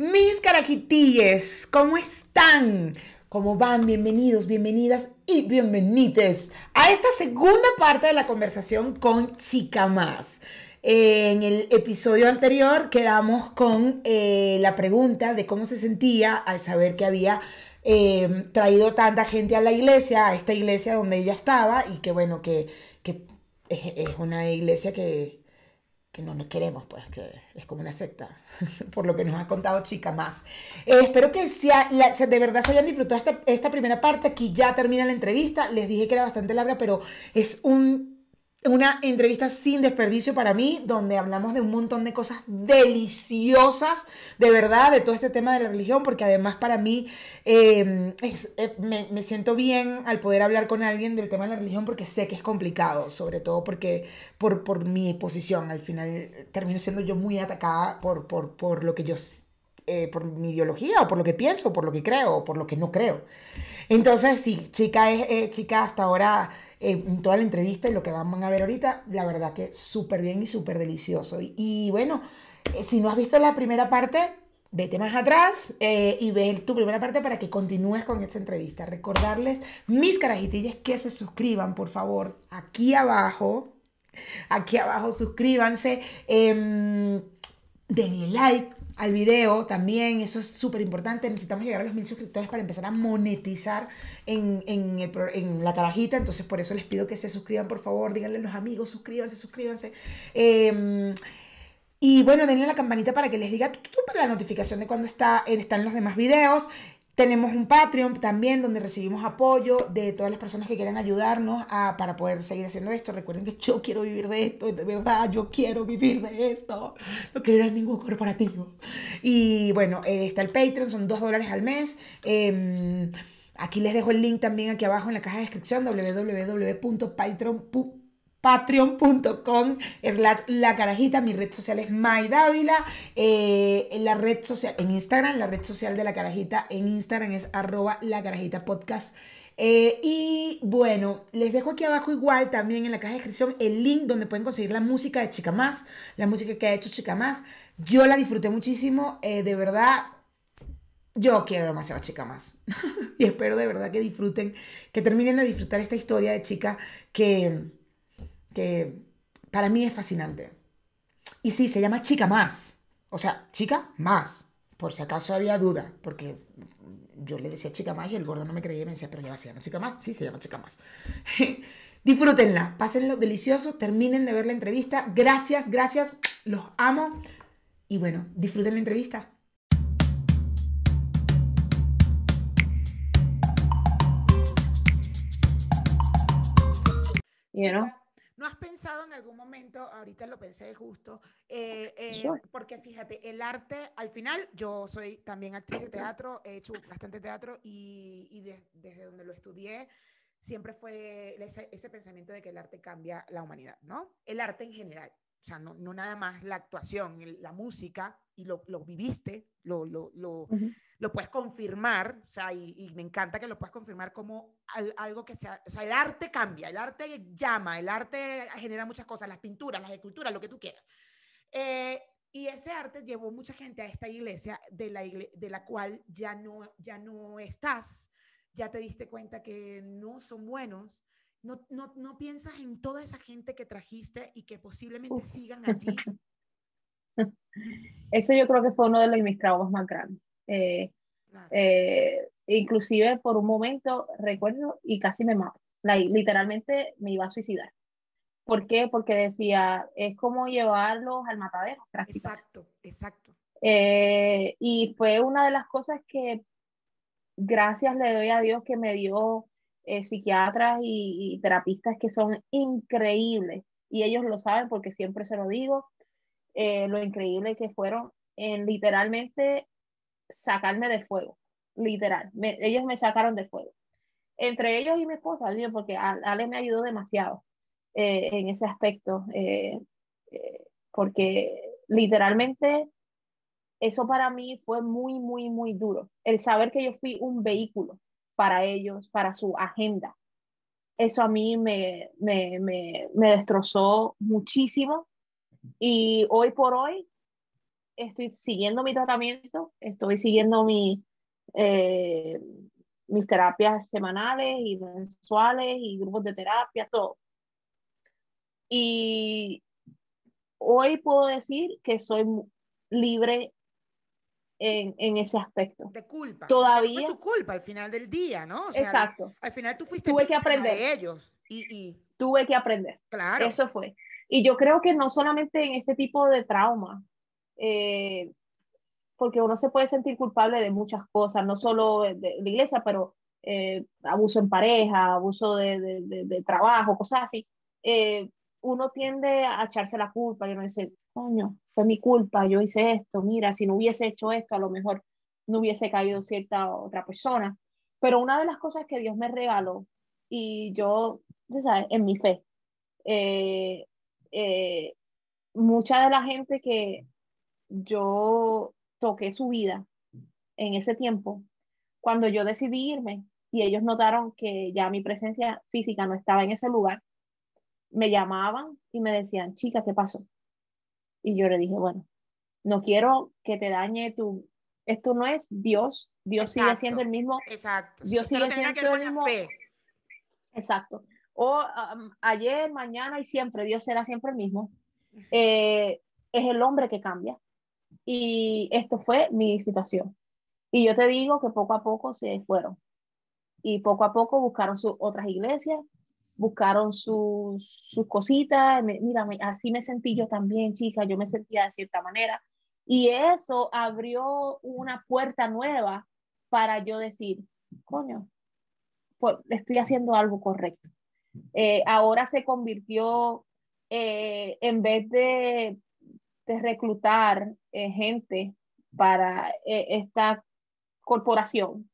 Mis caraquitilles, ¿cómo están? ¿Cómo van? Bienvenidos, bienvenidas y bienvenides a esta segunda parte de la conversación con Chica Más. En el episodio anterior quedamos con eh, la pregunta de cómo se sentía al saber que había eh, traído tanta gente a la iglesia, a esta iglesia donde ella estaba y que bueno, que, es una iglesia que, que no nos queremos, pues, que es como una secta, por lo que nos ha contado Chica Más. Eh, espero que sea, de verdad se hayan disfrutado esta, esta primera parte. Aquí ya termina la entrevista. Les dije que era bastante larga, pero es un una entrevista sin desperdicio para mí, donde hablamos de un montón de cosas deliciosas, de verdad, de todo este tema de la religión, porque además para mí em, eh, me, siento bien al poder hablar con alguien del tema de la religión, porque sé que es complicado, sobre todo porque por, por mi posición, al final termino siendo yo muy atacada por, por, por lo que yo, eh, por mi ideología, o por lo que pienso, por lo que creo, o por lo que no creo. Entonces, sí, chica, es, eh, chica hasta ahora en toda la entrevista y lo que van a ver ahorita, la verdad que súper bien y súper delicioso. Y, bueno, eh, si no has visto la primera parte, vete más atrás eh, y ve tu primera parte para que continúes con esta entrevista. Recordarles, mis carajitillas, que se suscriban, por favor, aquí abajo. Aquí abajo, suscríbanse. Eh, denle like, al video también, eso es súper importante. Necesitamos llegar a los mil suscriptores para empezar a monetizar en, en, el, en, la carajita. Entonces, por eso les pido que se suscriban, por favor. Díganle a los amigos, suscríbanse, suscríbanse. Eh, y bueno, denle la campanita para que les diga la notificación de cuando está, están los demás videos. Tenemos un Patreon también donde recibimos apoyo de todas las personas que quieran ayudarnos a, para poder seguir haciendo esto. Recuerden que yo quiero vivir de esto, verdad, yo quiero vivir de esto. No quiero ir a ningún corporativo. Y bueno, eh, está el Patreon, son dos dólares al mes. Em, aquí les dejo el link también aquí abajo en la caja de descripción www.patreon.com patreon.com slash la carajita, mi red social es MyDávila, eh, en la red social, en Instagram, la red social de la carajita en Instagram es arroba la carajita podcast. Eh, y bueno, les dejo aquí abajo igual también en la caja de descripción el link donde pueden conseguir la música de Chica Más, la música que ha hecho Chica Más. Yo la disfruté muchísimo, eh, de verdad, yo quiero demasiado Chica Más. y espero de verdad que disfruten, que terminen de disfrutar esta historia de chica que que para mí es fascinante. Y sí, se llama Chica Más. O sea, Chica Más. Por si acaso había duda, porque yo le decía Chica Más y el gordo no me creía me decía, pero ya se llama Chica Más. Sí, se llama Chica Más. Disfrútenla, pásenlo delicioso, terminen de ver la entrevista. Gracias, gracias, los amo. Y bueno, disfruten la entrevista. You know? ¿No has pensado en algún momento, ahorita lo pensé justo, eh, eh, porque fíjate, el arte, al final, yo soy también actriz de teatro, he hecho bastante teatro y, desde donde lo estudié, siempre fue ese, ese, pensamiento de que el arte cambia la humanidad, ¿no? El arte en general, o sea, no, no nada más la actuación, la música, y lo, lo viviste, lo, lo, lo, lo, puedes confirmar, o sea, y, me encanta que lo puedas confirmar como algo que sea, o sea, el arte cambia, el arte llama, el arte genera muchas cosas, las pinturas, las esculturas, lo que tú quieras. Eh, y ese arte llevó mucha gente a esta iglesia de la, de la cual ya no, ya no estás, ya te diste cuenta que no son buenos. No, no, no piensas en toda esa gente que trajiste y que posiblemente sigan allí Eso yo creo que fue uno de mis traumas más grandes. Eh, eh, inclusive por un momento recuerdo y casi me mato. literalmente me iba a suicidar. ¿Por qué? Porque decía, es como llevarlos al matadero. Exacto, exacto. Eh, y fue una de las cosas que gracias le doy a Dios que me dio psiquiatras y, y, terapistas que son increíbles. Y ellos lo saben porque siempre se lo digo. Eh, lo increíble que fueron en literalmente sacarme de fuego, literal. ellos me sacaron de fuego. Entre ellos y mi esposa, porque Ale me ayudó demasiado eh, en ese aspecto, eh, porque literalmente eso para mí fue muy, muy, muy duro. El saber que yo fui un vehículo para ellos, para su agenda. Eso a mí me, me, me, me destrozó muchísimo y hoy por hoy, estoy siguiendo mi tratamiento, estoy siguiendo mi, eh, mis terapias semanales y mensuales y grupos de terapia, todo. Y hoy puedo decir que soy libre en, en, ese aspecto. De culpa. Todavía. Fue tu culpa al final del día, ¿no? O sea, Exacto. Al final tú fuiste tuve que aprender de ellos. Y, y, Tuve que aprender. Claro. Eso fue. Y yo creo que no solamente en este tipo de trauma, eh, porque uno se puede sentir culpable de muchas cosas, no solo de, de la iglesia, pero eh, abuso en pareja, abuso de, de, de trabajo, cosas así. Eh, uno tiende a echarse la culpa y uno dice, coño, fue mi culpa, yo hice esto, mira, si no hubiese hecho esto, a lo mejor no hubiese caído cierta otra persona. Pero una de las cosas que Dios me regaló, y yo, ya sabes, en mi fe, eh, eh, mucha de la gente que yo toqué su vida en ese tiempo, cuando yo decidí irme y ellos notaron que ya mi presencia física no estaba en ese lugar, me llamaban y me decían, chica, ¿qué pasó? Y yo le dije, bueno, no quiero que te dañe tu... Esto no es Dios, Dios sigue siendo el mismo. Exacto. Dios sigue no siendo que ver el mismo. fe. Exacto. O um, ayer, mañana y siempre, Dios será siempre el mismo. Eh, es el hombre que cambia. Y esto fue mi situación. Y yo te digo que poco a poco se fueron. Y poco a poco buscaron sus otras iglesias, buscaron sus, sus cositas. Mira, así me sentí yo también, chica. Yo me sentía de cierta manera. Y eso abrió una puerta nueva para yo decir, coño, pues, estoy haciendo algo correcto. Eh, ahora se convirtió, eh, en vez de, de reclutar eh, gente para eh, esta corporación,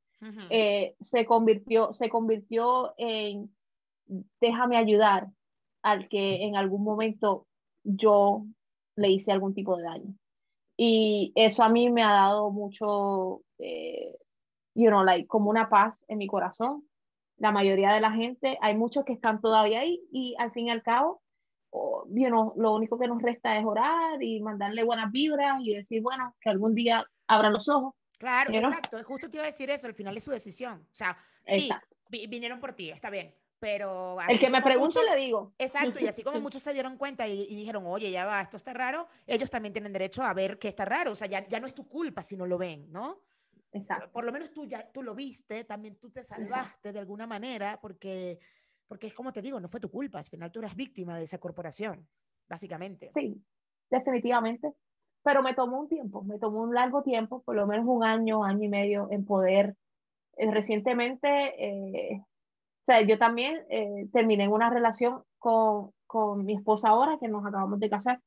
eh, se convirtió, se convirtió en déjame ayudar al que en algún momento yo le hice algún tipo de daño. Y eso a mí me ha dado mucho, you know, like, como una paz en mi corazón. La mayoría de la gente, hay muchos que están todavía ahí y al fin y al cabo, oh, you know, lo único que nos resta es orar y mandarle buenas vibras y decir, bueno, que algún día abran los ojos. Claro, know? exacto. Justo te iba a decir eso. Al final es su decisión. O sea, sí, vi- vinieron por ti, está bien. Pero El que me pregunte muchos- le digo. Exacto, y así como muchos se dieron cuenta y, y dijeron, oye, ya va, esto está raro, ellos también tienen derecho a ver que está raro, o sea, ya, ya no es tu culpa si no lo ven, ¿no? Exacto. Por lo menos tú ya tú lo viste, también tú te salvaste de alguna manera, porque, porque es como te digo, no fue tu culpa, al final tú eras víctima de esa corporación, básicamente. Sí, definitivamente. Pero me tomó un tiempo, me tomó un largo tiempo, por lo menos un año, año y medio, en poder. eh, recientemente, eh, o sea, yo también eh, terminé una relación con, con mi esposa ahora, que nos acabamos de casar,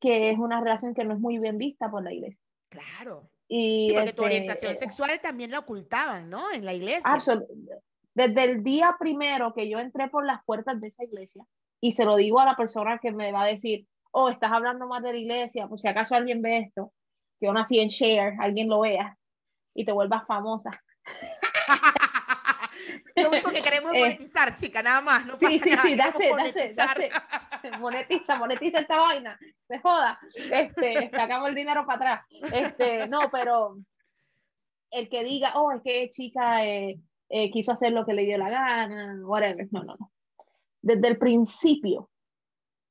que es una relación que no es muy bien vista por la iglesia. Claro. Y Sí, porque tu este, orientación eh, sexual también la ocultaban, ¿no? En la iglesia. Absol- Desde el día primero que yo entré por las puertas de esa iglesia, y se lo digo a la persona que me va a decir, oh, estás hablando más de la iglesia, por si acaso alguien ve esto, que yo nací en Share, alguien lo vea y te vuelvas famosa. Lo único que queremos es Eh, monetizar, chica, nada más. No Sí, sí, nada, sí, it, monetizar. that's Monetiza, monetiza esta vaina, se joda. Este, sacamos el dinero para atrás. Este, no, pero el que diga, oh, es que chica eh, eh, quiso hacer lo que le dio la gana, whatever. No, no, no. Desde el principio.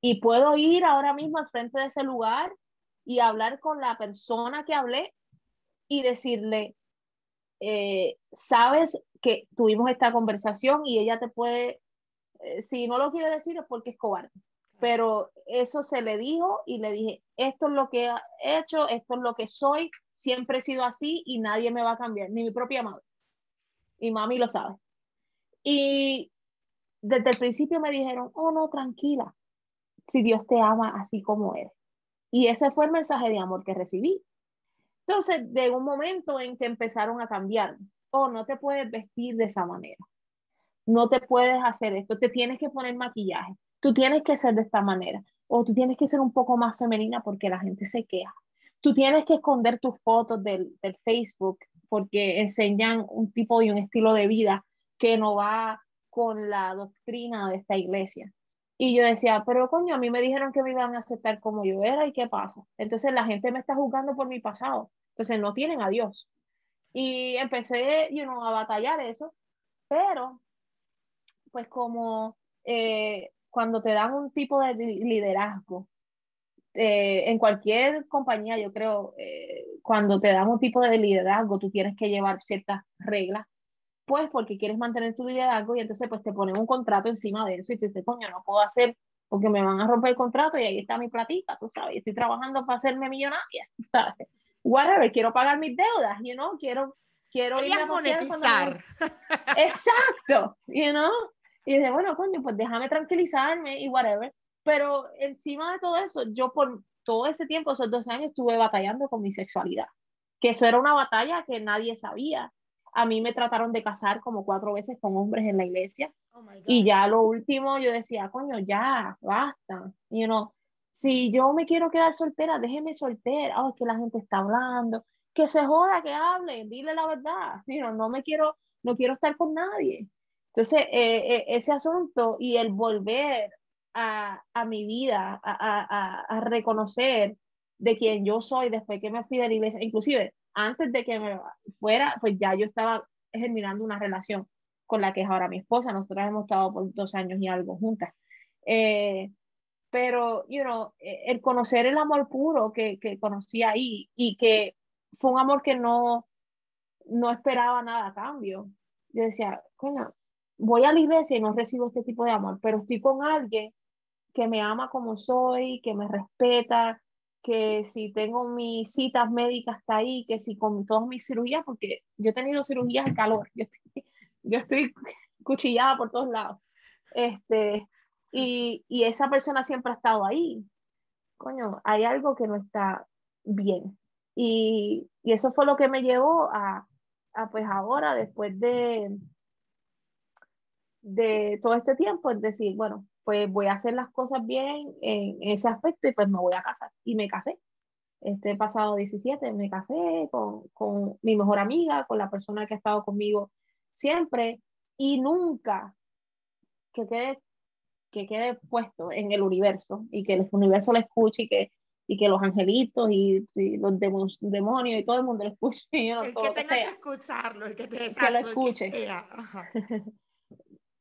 Y puedo ir ahora mismo al frente de ese lugar y hablar con la persona que hablé y decirle, eh, sabes que tuvimos esta conversación y ella te puede, eh, si no lo quiere decir es porque es cobarde, pero eso se le dijo y le dije, esto es lo que he hecho, esto es lo que soy, siempre he sido así y nadie me va a cambiar, ni mi propia madre. Y mami lo sabe. Y desde el principio me dijeron, oh no, tranquila, si Dios te ama así como eres. Y ese fue el mensaje de amor que recibí. Entonces, de un momento en que empezaron a cambiar, oh, no te puedes vestir de esa manera, no te puedes hacer esto, te tienes que poner maquillaje, tú tienes que ser de esta manera, o tú tienes que ser un poco más femenina porque la gente se queja. Tú tienes que esconder tus fotos del, del Facebook porque enseñan un tipo y un estilo de vida que no va con la doctrina de esta iglesia. Y yo decía, pero coño, a mí me dijeron que me iban a aceptar como yo era y qué pasa. Entonces la gente me está juzgando por mi pasado. Entonces no tienen a Dios. Y empecé, you know, a batallar eso, pero pues como eh, cuando te dan un tipo de liderazgo, eh, en cualquier compañía, yo creo, eh, cuando te dan un tipo de liderazgo, tú tienes que llevar ciertas reglas, pues porque quieres mantener tu liderazgo y entonces pues te ponen un contrato encima de eso y te dices, coño, no puedo hacer porque me van a romper el contrato y ahí está mi platita, tú sabes, estoy trabajando para hacerme millonaria, ¿sabes? Whatever, quiero pagar mis deudas, you know, quiero, quiero ir a monetizar. Exacto, you know, y dije, bueno, coño, pues déjame tranquilizarme y whatever. Pero encima de todo eso, yo por todo ese tiempo, esos dos años, estuve batallando con mi sexualidad. Que eso era una batalla que nadie sabía. A mí me trataron de casar como cuatro veces con hombres en la iglesia. Oh y ya lo último yo decía, coño, ya, basta. You know, si yo me quiero quedar soltera, déjeme soltera. Oh, es que la gente está hablando. Que se joda, que hable, dile la verdad. You know, no me quiero, no quiero estar con nadie. Entonces, eh, eh, ese asunto y el volver a, a mi vida, a, a, a, reconocer de quién yo soy después que me fui de la iglesia, inclusive antes de que me fuera, pues ya yo estaba germinando una relación con la que es ahora mi esposa, nosotros hemos estado por dos años y algo juntas. Eh, pero, you know, el conocer el amor puro que, que conocí ahí y que fue un amor que no, no esperaba nada a cambio. Yo decía, coño, voy a la iglesia y no recibo este tipo de amor, pero estoy con alguien que me ama como soy, que me respeta, que si tengo mis citas médicas está ahí, que si con todas mis cirugías, porque yo he tenido cirugías de calor, yo estoy, yo estoy cuchillada por todos lados. Este, y, y esa persona siempre ha estado ahí. Coño, hay algo que no está bien. Y, y eso fue lo que me llevó a, a pues ahora, después de, de todo este tiempo, es decir, bueno, pues voy a hacer las cosas bien en ese aspecto y pues me voy a casar. Y me casé. Este pasado 17 me casé con, con mi mejor amiga, con la persona que ha estado conmigo siempre y nunca que quede, que quede puesto en el universo y que el universo lo escuche y que, y que los angelitos y, los demonios y todo el mundo lo escuche. el que tenga que, escucharlo, el que, lo escuche.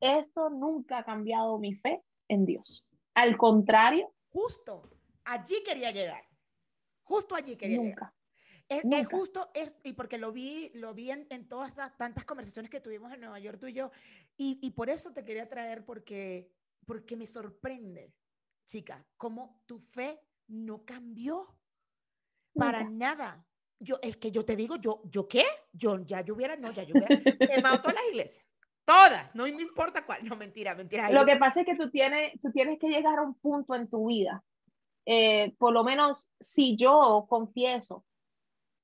eso nunca ha cambiado mi fe en Dios. Al contrario. Justo, allí quería llegar. Justo allí quería llegar. Es, justo, es, y porque lo vi, lo vi en, todas las tantas conversaciones que tuvimos en Nueva York tú y yo, y, y por eso te quería traer, porque, porque me sorprende, chica, cómo tu fe no cambió para nada. Yo, es que yo te digo, yo, ¿yo qué? Yo ya yo hubiera, no, ya yo hubiera quemado todas las iglesias. Todas, no, me importa cuál. No, mentira, mentira. Lo que pasa es que tú tienes, tú tienes que llegar a un punto en tu vida. Eh, por lo menos si yo confieso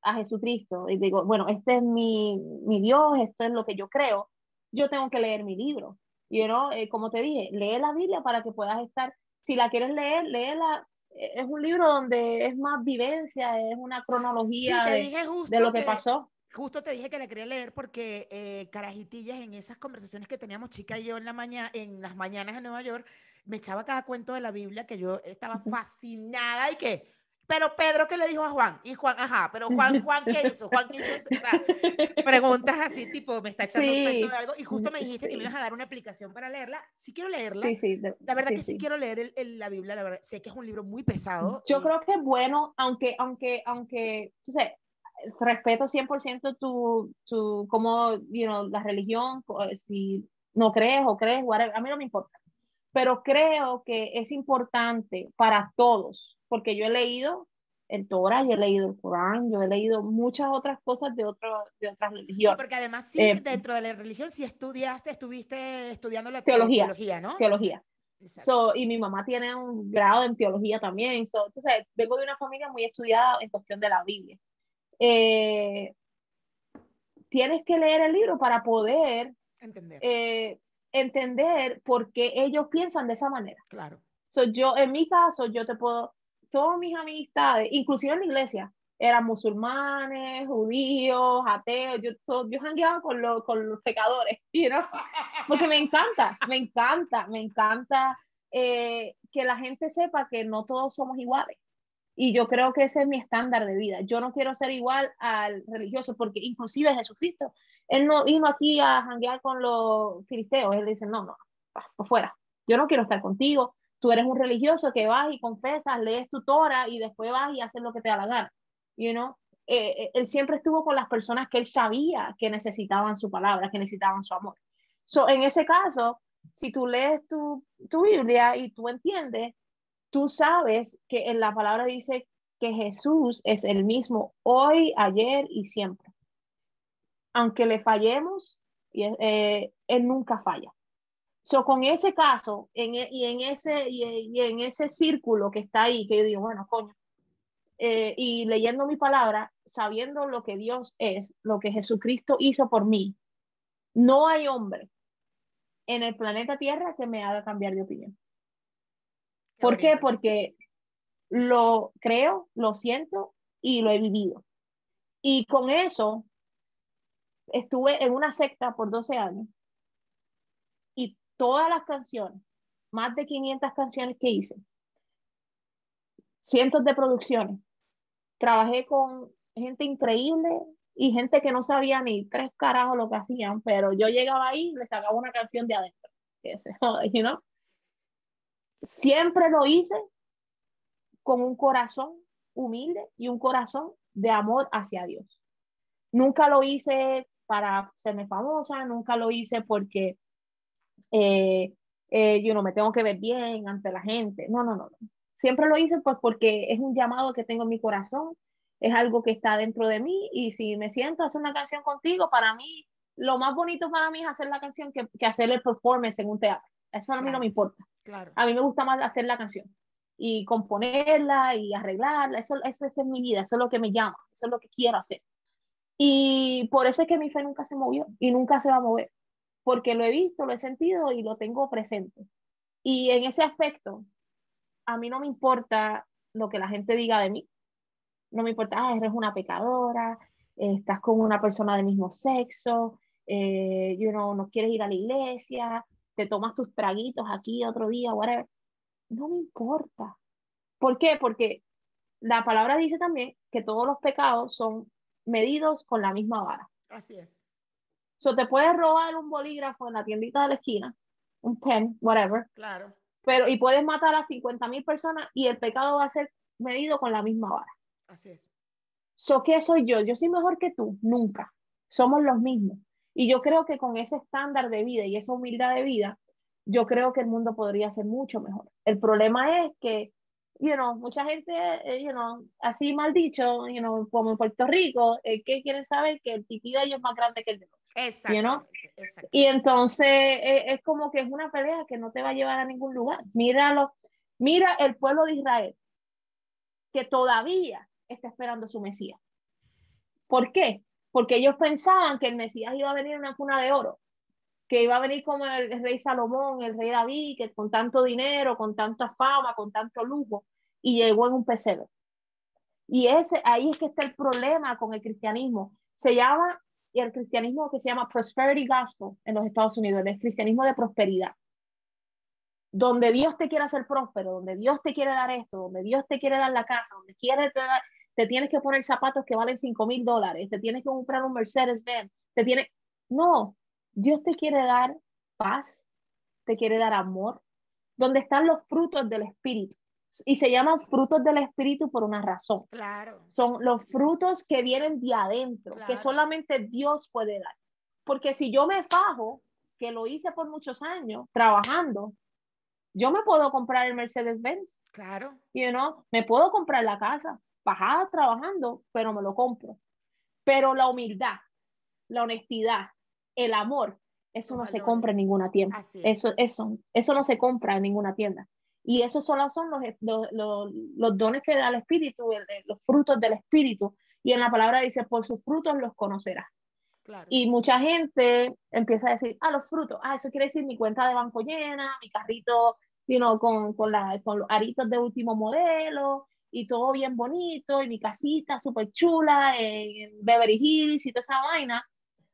a Jesucristo y digo, bueno, este es mi, mi Dios, esto es lo que yo creo, yo tengo que leer mi libro. y you eh, como te dije, lee la Biblia para que puedas estar, si la quieres leer, léela. Es un libro donde es más vivencia, es una cronología de, de, lo que pasó justo te dije que la quería leer porque eh, carajitillas en esas conversaciones que teníamos chica y yo en la mañana en las mañanas en Nueva York me echaba cada cuento de la Biblia que yo estaba fascinada y que pero Pedro qué le dijo a Juan y Juan ajá pero Juan Juan qué hizo Juan qué hizo o sea, preguntas así tipo me está echando un cuento de algo y justo me dijiste que me ibas a dar una aplicación para leerla. Sí quiero leerla. Sí, sí, la verdad que sí, quiero leer el, la Biblia la verdad sé que es un libro muy pesado yo creo que es bueno aunque aunque aunque o sea, respeto 100% tu, tu, como, you know, la religión, eh, si no crees o crees, a mí no me importa. Pero creo que es importante para todos, porque yo he leído el Torah, yo he leído el Corán, yo he leído muchas otras cosas de, otro, de otras religiones. porque además sí, eh, dentro de la religión, si estudiaste, estuviste estudiando la teología, teología ¿no? Teología. So, y mi mamá tiene un grado en teología también. So, entonces, vengo de una familia muy estudiada en cuestión de la Biblia. Eh, tienes que leer el libro para poder entender, eh, entender por qué ellos piensan de esa manera. Claro. So, yo, en mi caso, yo te puedo, todas mis amistades, inclusive en la iglesia, eran musulmanes, judíos, ateos, yo, todo, yo jangueaba con, los con los pecadores, you know? porque me encanta, me encanta, me encanta eh, que la gente sepa que no todos somos iguales. Y yo creo que ese es mi estándar de vida. Yo no quiero ser igual al religioso, porque inclusive Jesucristo, él no vino aquí a janguear con los filisteos. Él dice, no, no, por fuera. Yo no quiero estar contigo. Tú eres un religioso que vas y confesas, lees tu Torah y después vas y haces lo que te da la gana. You know? Eh, eh, él siempre estuvo con las personas que él sabía que necesitaban su palabra, que necesitaban su amor. So, en ese caso, si tú lees tu, tu Biblia y tú entiendes, tú sabes que en la palabra dice que Jesús es el mismo hoy, ayer y siempre. Aunque le fallemos, eh, Él nunca falla. So, con ese caso e, y, en ese, y, en ese círculo que está ahí, que yo digo, bueno, coño, eh, y leyendo mi palabra, sabiendo lo que Dios es, lo que Jesucristo hizo por mí, no hay hombre en el planeta Tierra que me haga cambiar de opinión. ¿Por qué? Porque lo creo, lo siento y lo he vivido. Y con eso estuve en una secta por 12 años y todas las canciones, más de 500 canciones que hice, cientos de producciones, trabajé con gente increíble y gente que no sabía ni tres carajos lo que hacían, pero yo llegaba ahí y le sacaba una canción de adentro. You Siempre lo hice con un corazón humilde y un corazón de amor hacia Dios. Nunca lo hice para serme famosa, nunca lo hice porque eh, eh, yo no me tengo que ver bien ante la gente. No, no, no. Siempre lo hice pues porque es un llamado que tengo en mi corazón, es algo que está dentro de mí y si me siento a hacer una canción contigo, para mí, lo más bonito para mí es hacer la canción que, que hacer el performance en un teatro. Eso a mí no me importa. Claro. A mí me gusta más hacer la canción y componerla y arreglarla. Eso, eso, es mi vida, eso es lo que me llama, eso es lo que quiero hacer. Y por eso es que mi fe nunca se movió y nunca se va a mover, porque lo he visto, lo he sentido y lo tengo presente. Y en ese aspecto, a mí no me importa lo que la gente diga de mí. No me importa, ah, eres una pecadora, estás con una persona del mismo sexo, eh, you no quieres ir a la iglesia, te tomas tus traguitos aquí otro día, whatever. No me importa. ¿Por qué? Porque la palabra dice también que todos los pecados son medidos con la misma vara. Así es. So te puedes robar un bolígrafo en la tiendita de la esquina, un pen, whatever. Claro. Pero, y puedes matar a 50 mil personas y el pecado va a ser medido con la misma vara. Así es. So, ¿qué soy yo? Yo soy mejor que tú, nunca. Somos los mismos. Y yo creo que con ese estándar de vida y esa humildad de vida, yo creo que el mundo podría ser mucho mejor. El problema es que, you know, mucha gente, eh, you know, así mal dicho, you know, como en Puerto Rico, eh, que quieren saber que el pipí de ellos es más grande que el de nosotros. Exacto. Y entonces eh, es como que es una pelea que no te va a llevar a ningún lugar. Míralo, mira el pueblo de Israel, que todavía está esperando su Mesías. ¿Por qué? Porque ellos pensaban que el Mesías iba a venir en una cuna de oro, que iba a venir como el, rey Salomón, el rey David, que con tanto dinero, con tanta fama, con tanto lujo, y llegó en un pesebre. Y ese, ahí es que está el problema con el cristianismo. Se llama, el cristianismo que se llama Prosperity Gospel en los Estados Unidos, el cristianismo de prosperidad. Donde Dios te quiere hacer próspero, donde Dios te quiere dar esto, donde Dios te quiere dar la casa, donde quiere te dar, te tienes que poner zapatos que valen 5 mil dólares, te tienes que comprar un Mercedes-Benz, te tiene... No, Dios te quiere dar paz, te quiere dar amor, donde están los frutos del Espíritu. Y se llaman frutos del Espíritu por una razón. Claro. Son los frutos que vienen de adentro, que solamente Dios puede dar. Porque si yo me fajo, que lo hice por muchos años, trabajando, yo me puedo comprar el Mercedes-Benz. Claro. You know, me puedo comprar la casa, bajada trabajando, pero me lo compro. Pero la humildad, la honestidad, el amor, eso no se compra en ninguna tienda. Eso, eso, eso no se compra en ninguna tienda. Y esos solo son los, los, los, dones que da el Espíritu, los frutos del Espíritu. Y en la palabra dice, por sus frutos los conocerás. Y mucha gente empieza a decir, ah, los frutos, ah, eso quiere decir mi cuenta de banco llena, mi carrito you know, con, con, la, con los aritos de último modelo, y todo bien bonito, y mi casita súper chula en Beverly Hills y toda esa vaina,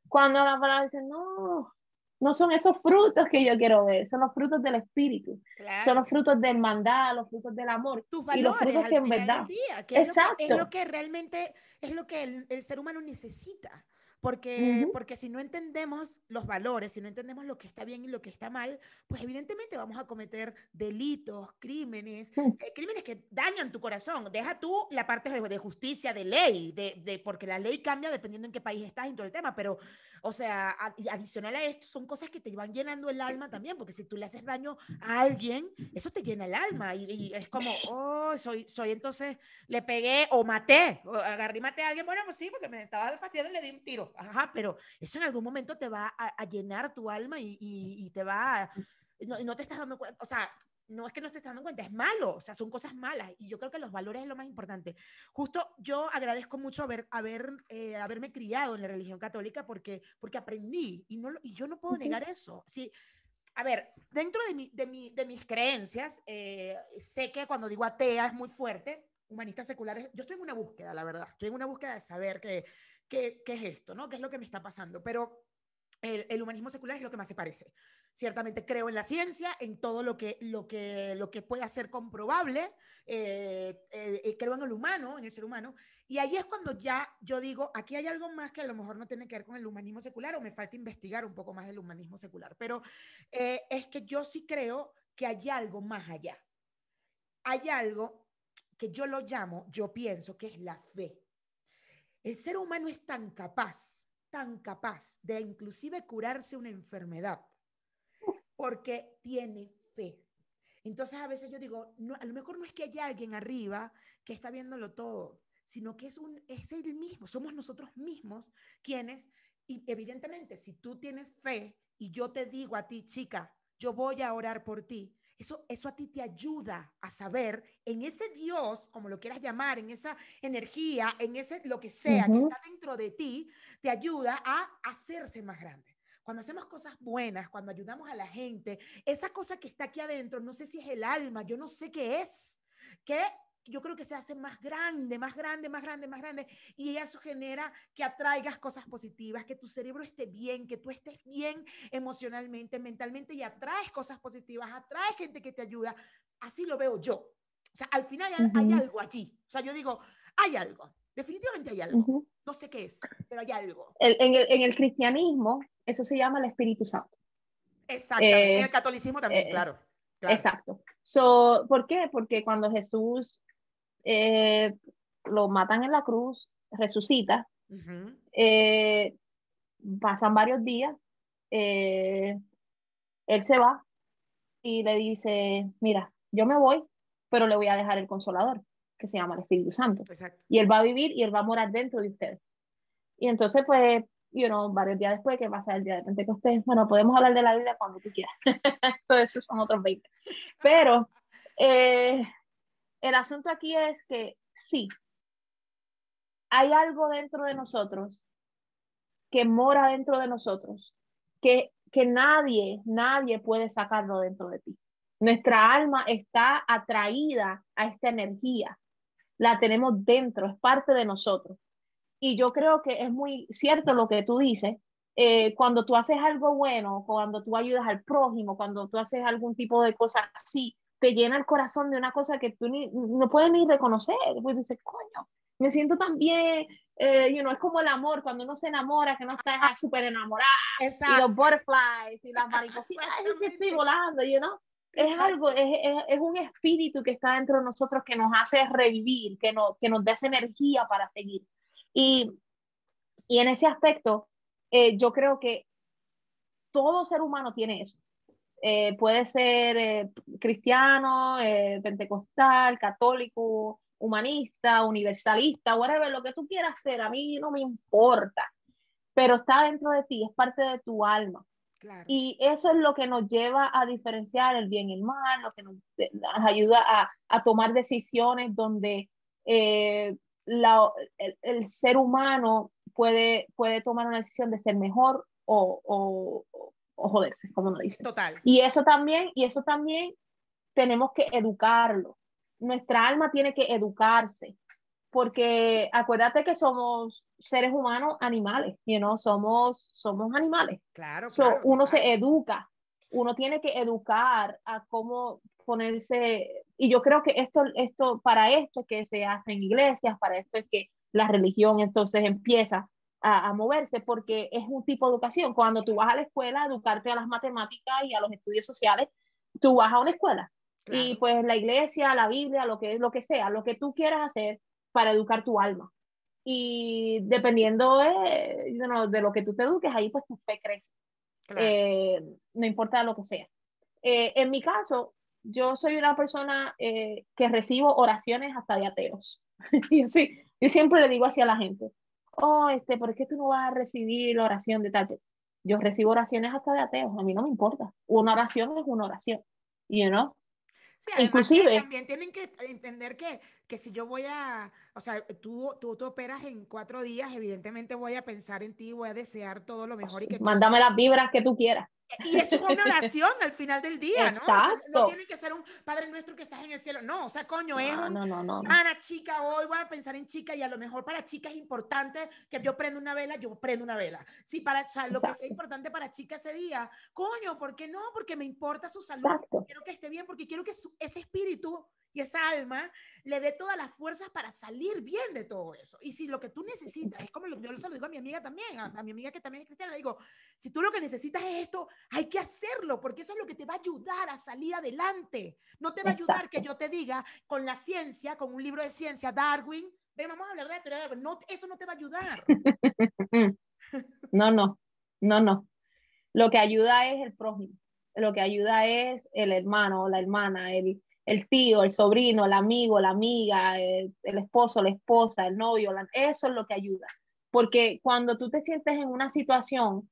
cuando la palabra dice, no, no son esos frutos que yo quiero ver, son los frutos del espíritu, son los frutos del mandado, los frutos del amor. Tus valores, y los frutos que en verdad. Día, Exacto. Es lo, que, realmente es lo que el, el ser humano necesita. Porque, porque si no entendemos los valores, si no entendemos lo que está bien y lo que está mal, pues evidentemente vamos a cometer delitos, crímenes, eh, crímenes que dañan tu corazón. Deja tú la parte de, de justicia, de ley, de, de, porque la ley cambia dependiendo en qué país estás en todo el tema, pero o sea, adicional a esto, son cosas que te van llenando el alma también, porque si tú le haces daño a alguien, eso te llena el alma y, es como, oh, soy, soy entonces, le pegué o maté, o agarré y maté a alguien, bueno, pues sí, porque me estaba fastidiando y le di un tiro, ajá, pero eso en algún momento te va a, llenar tu alma y, y, te va, a, no, no te estás dando cuenta, o sea, no es que no estés dando cuenta, es malo, o sea, son cosas malas. Y yo creo que los valores es lo más importante. Justo yo agradezco mucho haber, haber, eh, haberme criado en la religión católica porque, porque aprendí y, no, y yo no puedo negar eso. Sí, a ver, dentro de, mi, de, mi, de mis creencias, eh, sé que cuando digo atea es muy fuerte, humanistas seculares, yo estoy en una búsqueda, la verdad, estoy en una búsqueda de saber qué, qué, qué es esto, ¿no? ¿Qué es lo que me está pasando? Pero el, el, humanismo secular es lo que más se parece. Ciertamente creo en la ciencia, en todo lo que, lo que, lo que pueda ser comprobable, eh, eh, eh, creo en el humano, en el ser humano, y ahí es cuando ya yo digo, aquí hay algo más que a lo mejor no tiene que ver con el humanismo secular o me falta investigar un poco más del humanismo secular, pero es que yo sí creo que hay algo más allá. Hay algo que yo lo llamo, yo pienso que es la fe. El ser humano es tan capaz, tan capaz de inclusive curarse una enfermedad porque tiene fe. Entonces a veces yo digo, no, a lo mejor no es que haya alguien arriba que está viéndolo todo, sino que es, un, es el mismo, somos nosotros mismos quienes, y evidentemente si tú tienes fe y yo te digo a ti, chica, yo voy a orar por ti, eso, eso a ti te ayuda a saber en ese Dios, como lo quieras llamar, en esa energía, en ese lo que sea que está dentro de ti, te ayuda a hacerse más grande cuando hacemos cosas buenas, cuando ayudamos a la gente, esa cosa que está aquí adentro, no sé si es el alma, yo no sé qué es, que yo creo que se hace más grande, más grande, más grande, más grande, y eso genera que atraigas cosas positivas, que tu cerebro esté bien, que tú estés bien emocionalmente, mentalmente, y atraes cosas positivas, atraes gente que te ayuda. Así lo veo yo. O sea, al final hay, algo allí. O sea, yo digo, hay algo. Definitivamente hay algo. No sé qué es, pero hay algo. en, el, en, el, cristianismo, eso se llama el Espíritu Santo. Exacto. en el eh, catolicismo también, eh, claro, Exacto. So, ¿Por qué? Porque cuando Jesús eh, lo matan en la cruz, resucita, pasan varios días, él se va y le dice, mira, yo me voy, pero le voy a dejar el consolador que se llama el Espíritu Santo. Y Él va a vivir y Él va a morar dentro de ustedes. Y entonces, pues, you know, varios días después, que pasa el día de Pentecostés, bueno, podemos hablar de la Biblia cuando tú quieras. eso, esos son otros 20. Pero eh, el asunto aquí es que sí, hay algo dentro de nosotros que mora dentro de nosotros, que, que nadie, nadie puede sacarlo dentro de ti. Nuestra alma está atraída a esta energía la tenemos dentro, es parte de nosotros. Y yo creo que es muy cierto lo que tú dices. Eh, cuando tú haces algo bueno, cuando tú ayudas al prójimo, cuando tú haces algún tipo de cosa así, te llena el corazón de una cosa que tú ni, no puedes ni reconocer. Pues dices, coño, me siento tan bien. Eh, you know, es como el amor, cuando uno se enamora, que no está súper enamorada. Y los butterflies y las maripositas, que estoy volando, you know es algo, es, es, un espíritu que está dentro de nosotros que nos hace revivir, que, no, que nos da esa energía para seguir. Y, y en ese aspecto, eh, yo creo que todo ser humano tiene eso. Eh, puede ser eh, cristiano, pentecostal, católico, humanista, universalista, whatever, lo que tú quieras ser, a mí no me importa, pero está dentro de ti, es parte de tu alma. Y eso es lo que nos lleva a diferenciar el bien y el mal, lo que nos, ayuda a, a, tomar decisiones donde eh, la, el, ser humano puede, puede tomar una decisión de ser mejor o, o, o joderse, como uno dice. Total. Y eso también, y eso también tenemos que educarlo. Nuestra alma tiene que educarse porque acuérdate que somos seres humanos animales, you know, somos, somos animales. Claro, Uno se educa, uno tiene que educar a cómo ponerse, y yo creo que esto, esto, para esto es que se hace en iglesias, para esto es que la religión entonces empieza a, moverse, porque es un tipo de educación. Cuando tú vas a la escuela a educarte a las matemáticas y a los estudios sociales, tú vas a una escuela. Y pues la iglesia, la Biblia, lo que, lo que sea, lo que tú quieras hacer, para educar tu alma. Y dependiendo de, de lo que tú te eduques, ahí pues tu fe crece. Eh, no importa lo que sea. Eh, en mi caso, yo soy una persona eh, que recibo oraciones hasta de ateos. yo, sí, yo siempre le digo así a la gente, oh, este, ¿por qué tú no vas a recibir la oración de tal? Yo recibo oraciones hasta de ateos, a mí no me importa. Una oración es una oración, you know? Inclusive, también tienen que entender que, que si yo voy a, o sea, tú, tú, tú, operas en cuatro días, evidentemente voy a pensar en ti, voy a desear todo lo mejor y que Mándame las vibras que tú quieras. Y eso es una oración al final del día, ¿no? no tiene que ser un Padre Nuestro que estás en el cielo. No, o sea, coño, es un, no, no, no, Ana, chica, hoy voy a pensar en chica y a lo mejor para chica es importante que yo prenda una vela, yo prendo una vela. Sí, para, o sea, lo que sea importante para chica ese día, coño, ¿por qué no? Porque me importa su salud, quiero que esté bien, porque quiero que ese espíritu y esa alma le dé todas las fuerzas para salir bien de todo eso. Y si lo que tú necesitas, es como yo se lo digo a mi amiga también, a, mi amiga que también es cristiana, le digo, si tú lo que necesitas es esto, hay que hacerlo, porque eso es lo que te va a ayudar a salir adelante. No te va a ayudar que yo te diga con la ciencia, con un libro de ciencia, Darwin, ven, vamos a hablar de la teoría de Darwin, no, eso no te va a ayudar. no, no, no, no. Lo que ayuda es el prójimo, lo que ayuda es el hermano, la hermana, el el tío, el sobrino, el amigo, la amiga, el, esposo, la esposa, el novio, eso es lo que ayuda. Porque cuando tú te sientes en una situación,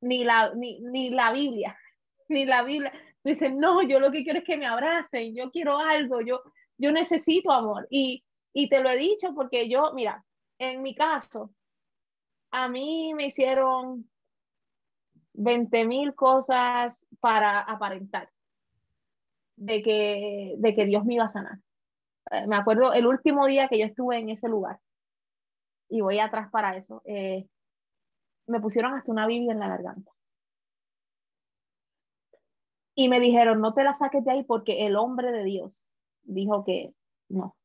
ni la, ni, ni la Biblia, ni la Biblia, dices, no, yo lo que quiero es que me abracen, yo quiero algo, yo, yo necesito amor. Y, y te lo he dicho porque yo, mira, en mi caso, a mí me hicieron 20 mil cosas para aparentar de que, de que Dios me iba a sanar. Eh, me acuerdo el último día que yo estuve en ese lugar, y voy atrás para eso, eh, me pusieron hasta una Biblia en la garganta. Y me dijeron, no te la saques de ahí porque el hombre de Dios dijo que no.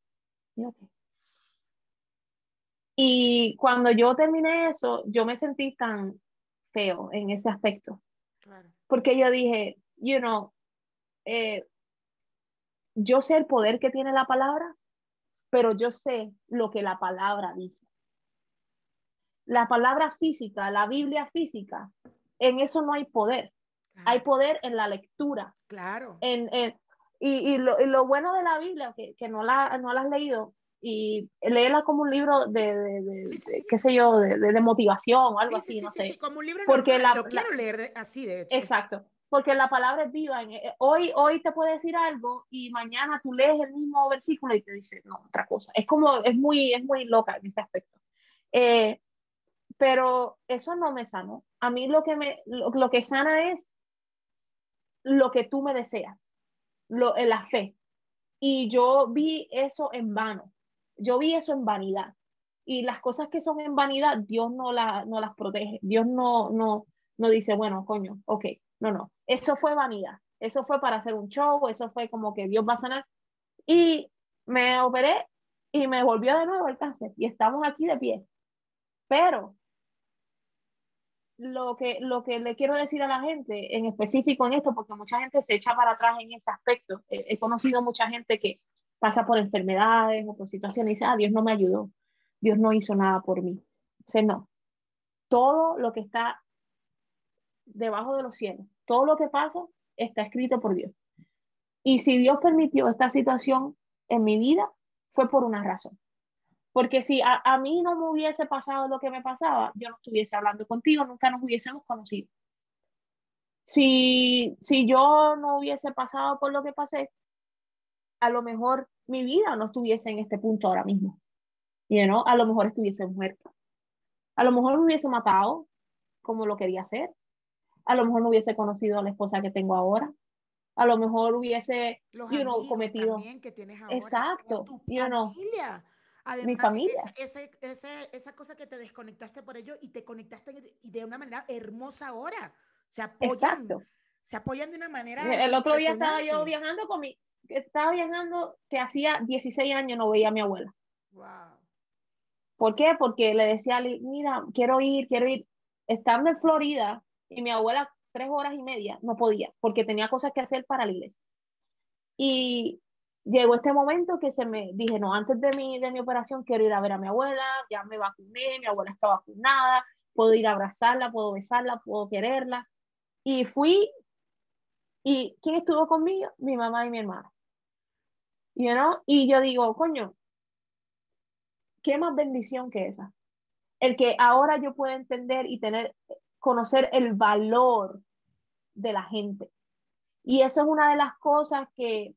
Y cuando yo terminé eso, yo me sentí tan feo en ese aspecto. Porque yo dije, you know, eh, yo sé el poder que tiene la palabra, pero yo sé lo que la palabra dice. La palabra física, la Biblia física, en eso no hay poder. Hay poder en la lectura. Claro. En, y, lo, bueno de la Biblia, que, no, la, no la has leído, y léela como un libro de, qué sé yo, de, motivación o algo así, no sé. como un libro Porque la, lo quiero leer así, de hecho. Exacto porque la palabra es viva. Eh, hoy, hoy te puede decir algo y mañana tú lees el mismo versículo y te dice, no, otra cosa. Es como, es muy, es muy loca en ese aspecto. Eh, pero eso no me sanó. A mí lo que, me, lo, que sana es lo que tú me deseas, lo, en la fe. Y yo vi eso en vano. Yo vi eso en vanidad. Y las cosas que son en vanidad, Dios no, la, no las protege. Dios no, no, no dice, bueno, coño, ok, no, no, eso fue vanidad, eso fue para hacer un show, eso fue como que Dios va a sanar. Y me operé y me volvió de nuevo el cáncer y estamos aquí de pie. Pero lo que, lo que le quiero decir a la gente en específico en esto, porque mucha gente se echa para atrás en ese aspecto. He, conocido mucha gente que pasa por enfermedades o por situaciones y dice, ah, Dios no me ayudó, Dios no hizo nada por mí. O no, todo lo que está debajo de los cielos. Todo lo que pasa está escrito por Dios. Y si Dios permitió esta situación en mi vida, fue por una razón. Porque si a, mí no me hubiese pasado lo que me pasaba, yo no estuviese hablando contigo, nunca nos hubiésemos conocido. Si, si yo no hubiese pasado por lo que pasé, a lo mejor mi vida no estuviese en este punto ahora mismo. y no A lo mejor estuviese muerta. A lo mejor me hubiese matado como lo quería hacer a lo mejor no hubiese conocido a la esposa que tengo ahora, a lo mejor hubiese Los you know, cometido. que tienes ahora, Exacto, tu familia. mi familia. ese, esa cosa que te desconectaste por ello y te conectaste y de una manera hermosa ahora. Se apoyan, se apoyan de una manera. El otro día estaba yo viajando con mi, estaba viajando que hacía 16 años no veía a mi abuela. Wow. ¿Por qué? Porque le decía, mira, quiero ir, quiero ir. Estando en Florida y mi abuela tres horas y media no podía porque tenía cosas que hacer para la iglesia. Y llegó este momento que se me dije, no, antes de mi, de mi operación quiero ir a ver a mi abuela, ya me vacuné, mi abuela está vacunada, puedo ir a abrazarla, puedo besarla, puedo quererla. Y fui, ¿y quién estuvo conmigo? Mi mamá y mi hermana. You know? Y yo digo, coño, ¿qué más bendición que esa? El que ahora yo pueda entender y tener, conocer el valor de la gente. Y eso es una de las cosas que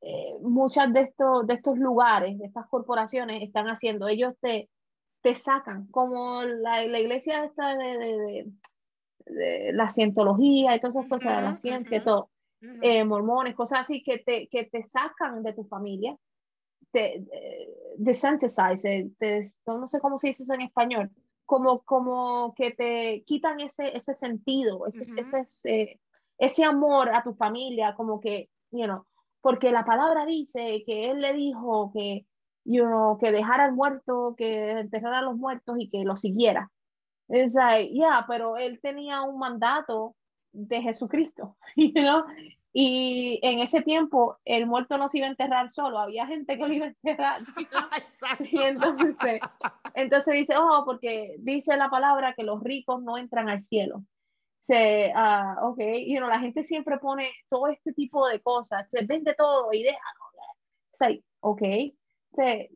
eh, muchas de estos, de estos lugares, de estas corporaciones están haciendo. Ellos te, te sacan, como la, la iglesia esta de, de, de, la cientología y todas esas cosas, de la ciencia, todo, eh, mormones, cosas así, que te, que te sacan de tu familia, te desensitize, te, no sé cómo se dice eso en español, como, como que te quitan ese, ese sentido, ese, ese, ese, amor a tu familia, como que, you know, porque la palabra dice que él le dijo que, you know, que dejara al muerto, que enterrara a los muertos y que lo siguiera. Es ya, pero él tenía un mandato de Jesucristo, you know? Y en ese tiempo el muerto no se iba a enterrar solo, había gente que lo iba a enterrar. Y entonces, entonces dice, oh, porque dice la palabra que los ricos no entran al cielo se, uh, ok, y you know, la gente siempre pone todo este tipo de cosas, se vende todo y deja, say, ok, se,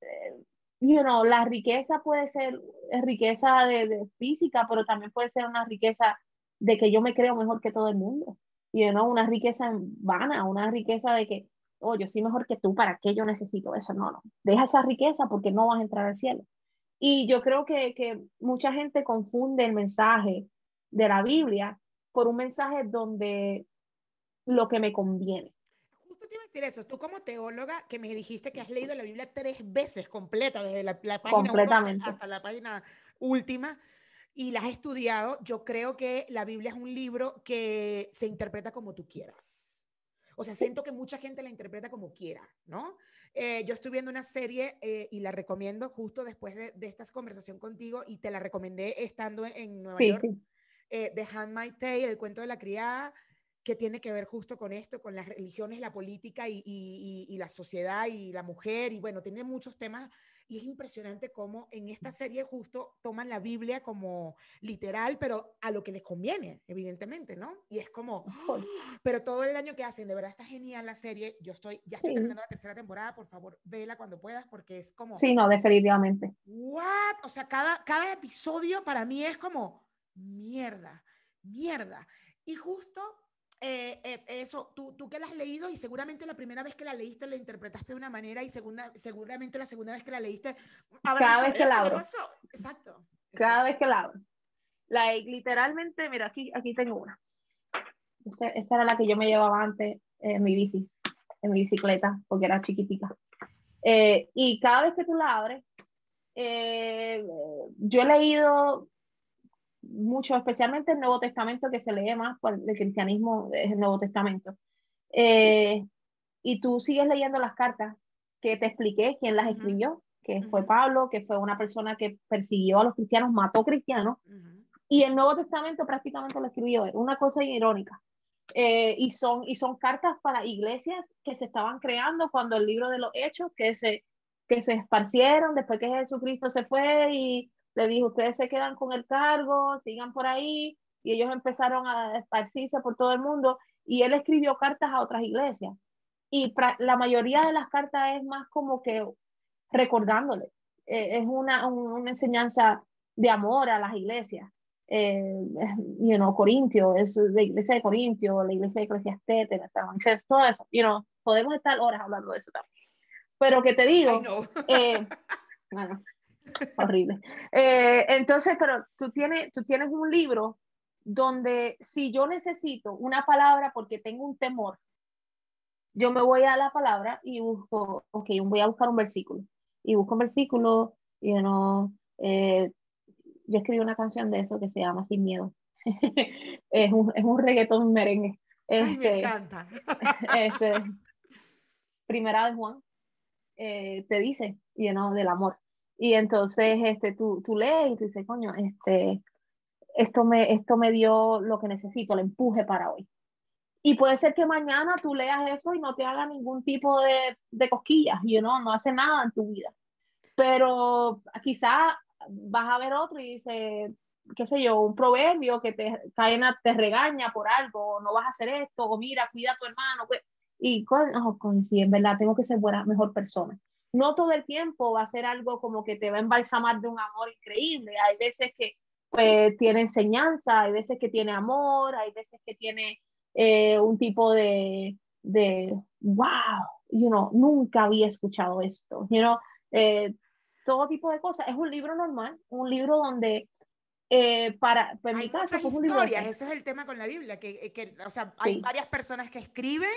eh, you know, la riqueza puede ser riqueza de, de, física, pero también puede ser una riqueza de que yo me creo mejor que todo el mundo, you know, una riqueza vana, una riqueza de que, oh, yo soy mejor que tú, ¿para qué yo necesito eso? No, no, deja esa riqueza porque no vas a entrar al cielo. Y yo creo que, que mucha gente confunde el mensaje de la Biblia por un mensaje donde lo que me conviene. Justo te iba a decir eso, tú como teóloga que me dijiste que has leído la Biblia tres veces completa, desde la, página hasta la página última, y la has estudiado, yo creo que la Biblia es un libro que se interpreta como tú quieras. O sea, siento que mucha gente la interpreta como quiera, ¿no? Eh, yo estoy viendo una serie eh, y la recomiendo justo después de, esta conversación contigo y te la recomendé estando en, Nueva York. Sí eh, The Handmaid's Tale, el cuento de la criada, que tiene que ver justo con esto, con las religiones, la política y, y, la sociedad y la mujer, y bueno, tiene muchos temas, y es impresionante cómo en esta serie justo toman la Biblia como literal, pero a lo que les conviene, evidentemente, ¿no? Y es como, pero todo el año que hacen, de verdad está genial la serie, yo estoy, ya estoy terminando la tercera temporada, por favor, vela cuando puedas, porque es como... Sí, no, definitivamente. ¿What? O sea, cada, cada episodio para mí es como mierda, mierda. Y justo eh, eh, eso, tú, tú que la has leído y seguramente la primera vez que la leíste la interpretaste de una manera y segunda, seguramente la segunda vez que la leíste... Cada vez que la abro. Exacto, Cada vez que la abro. literalmente, mira, aquí, aquí tengo una. Este, esta, era la que yo me llevaba antes en mi bici, en mi bicicleta, porque era chiquitica. Eh, y cada vez que tú la abres, yo he leído mucho, especialmente el Nuevo Testamento, que se lee más por el cristianismo, es el Nuevo Testamento. Eh, y tú sigues leyendo las cartas que te expliqué quién las escribió, que fue Pablo, que fue una persona que persiguió a los cristianos, mató cristianos, y el Nuevo Testamento prácticamente lo escribió él, una cosa irónica. Eh, y, son, y son cartas para iglesias que se estaban creando cuando el libro de los hechos, que se, que se esparcieron después que Jesucristo se fue y le dijo, ustedes se quedan con el cargo, sigan por ahí, y ellos empezaron a esparcirse por todo el mundo, y él escribió cartas a otras iglesias. Y la mayoría de las cartas es más como que recordándole, eh, es una, una, enseñanza de amor a las iglesias. Eh, you know, Corintio, es la iglesia de Corintio, la iglesia de Eclesiastés, todo eso, you know, podemos estar horas hablando de eso también. Pero que te digo, eh, bueno, horrible. Eh, entonces, pero tú tienes, tú tienes un libro donde si yo necesito una palabra porque tengo un temor, yo me voy a la palabra y busco, ok, voy a buscar un versículo. y busco un versículo, y you know, eh, yo escribí una canción de eso que se llama Sin Miedo. es, un, es un reggaetón merengue. Ay, me este, encanta. este, primera de Juan eh, te dice, you know, del amor. Y entonces este, tú, tú lees y tú dices, coño, este, esto, me, esto me dio lo que necesito, el empuje para hoy. Y puede ser que mañana tú leas eso y no te haga ningún tipo de, de cosquillas, you know, no hace nada en tu vida. Pero quizá vas a ver otro y dice, qué sé yo, un proverbio que te, cadena, te regaña por algo, no vas a hacer esto, o mira, cuida a tu hermano, pues, y con, oh, con sí, en verdad, tengo que ser buena, mejor persona. No todo el tiempo va a ser algo como que te va a embalsamar de un amor increíble. Hay veces que pues, tiene enseñanza, hay veces que tiene amor, hay veces que tiene eh, un tipo de, de, wow, you know, nunca había escuchado esto, you know, eh, todo tipo de cosas. Es un libro normal, un libro donde eh, para, pues, hay muchas historias, eso es el tema con la Biblia, que, que o sea, hay varias personas que escriben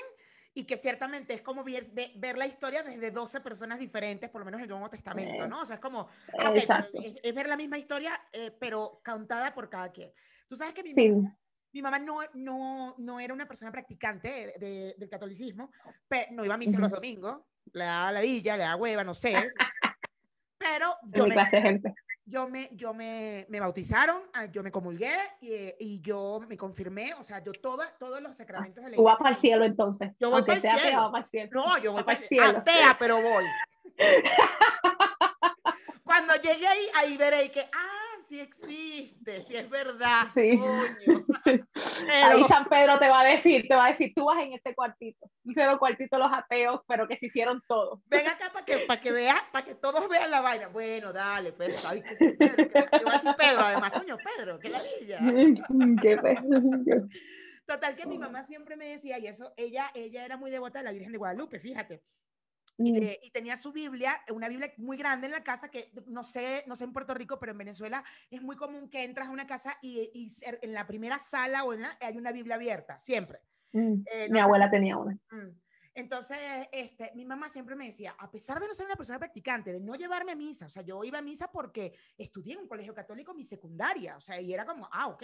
y que ciertamente es como ver, ver, la historia desde 12 personas diferentes, por lo menos en el Nuevo Testamento, ¿no? O sea, es como, es, ver la misma historia, eh, pero contada por cada quien. Tú sabes que mi, mamá, mi mamá no, no, no, era una persona practicante de, del catolicismo, pero no iba a misa los domingos, le da ladilla, le da hueva, no sé. Pero yo de gente yo me, yo me, me bautizaron, ah, yo me comulgué y, y, yo me confirmé, o sea, yo toda, todos los sacramentos de la iglesia. Tú vas para el cielo entonces. Yo voy para el, cielo. para el cielo. No, yo voy para el cielo. Atea, pero voy. Cuando llegue ahí, ahí veré que, ah, sí existe, sí es verdad. Sí. Coño. Ahí San Pedro te va a decir, te va a decir, tú vas en este cuartito. Hicieron cuartito los ateos, pero que se hicieron todos. Ven acá para que, para que veas, para que todos vean la vaina. Bueno, dale, Pedro, sabes que es Pedro. Que, a decir Pedro, además, coño, Pedro, qué ladilla. qué Pedro. Total que mi mamá siempre me decía, y eso, ella, ella era muy devota de la Virgen de Guadalupe, fíjate. Eh, y tenía su Biblia, una Biblia muy grande en la casa que no sé, no sé en Puerto Rico, pero en Venezuela es muy común que entras a una casa y, y en la primera sala o en la, hay una Biblia abierta, siempre. Mm, eh, mi abuela tenía una. Mm. Entonces, este, mi mamá siempre me decía, a pesar de no ser una persona practicante, de no llevarme a misa, o sea, yo iba a misa porque estudié en un colegio católico mi secundaria, o sea, y era como, ah, ok,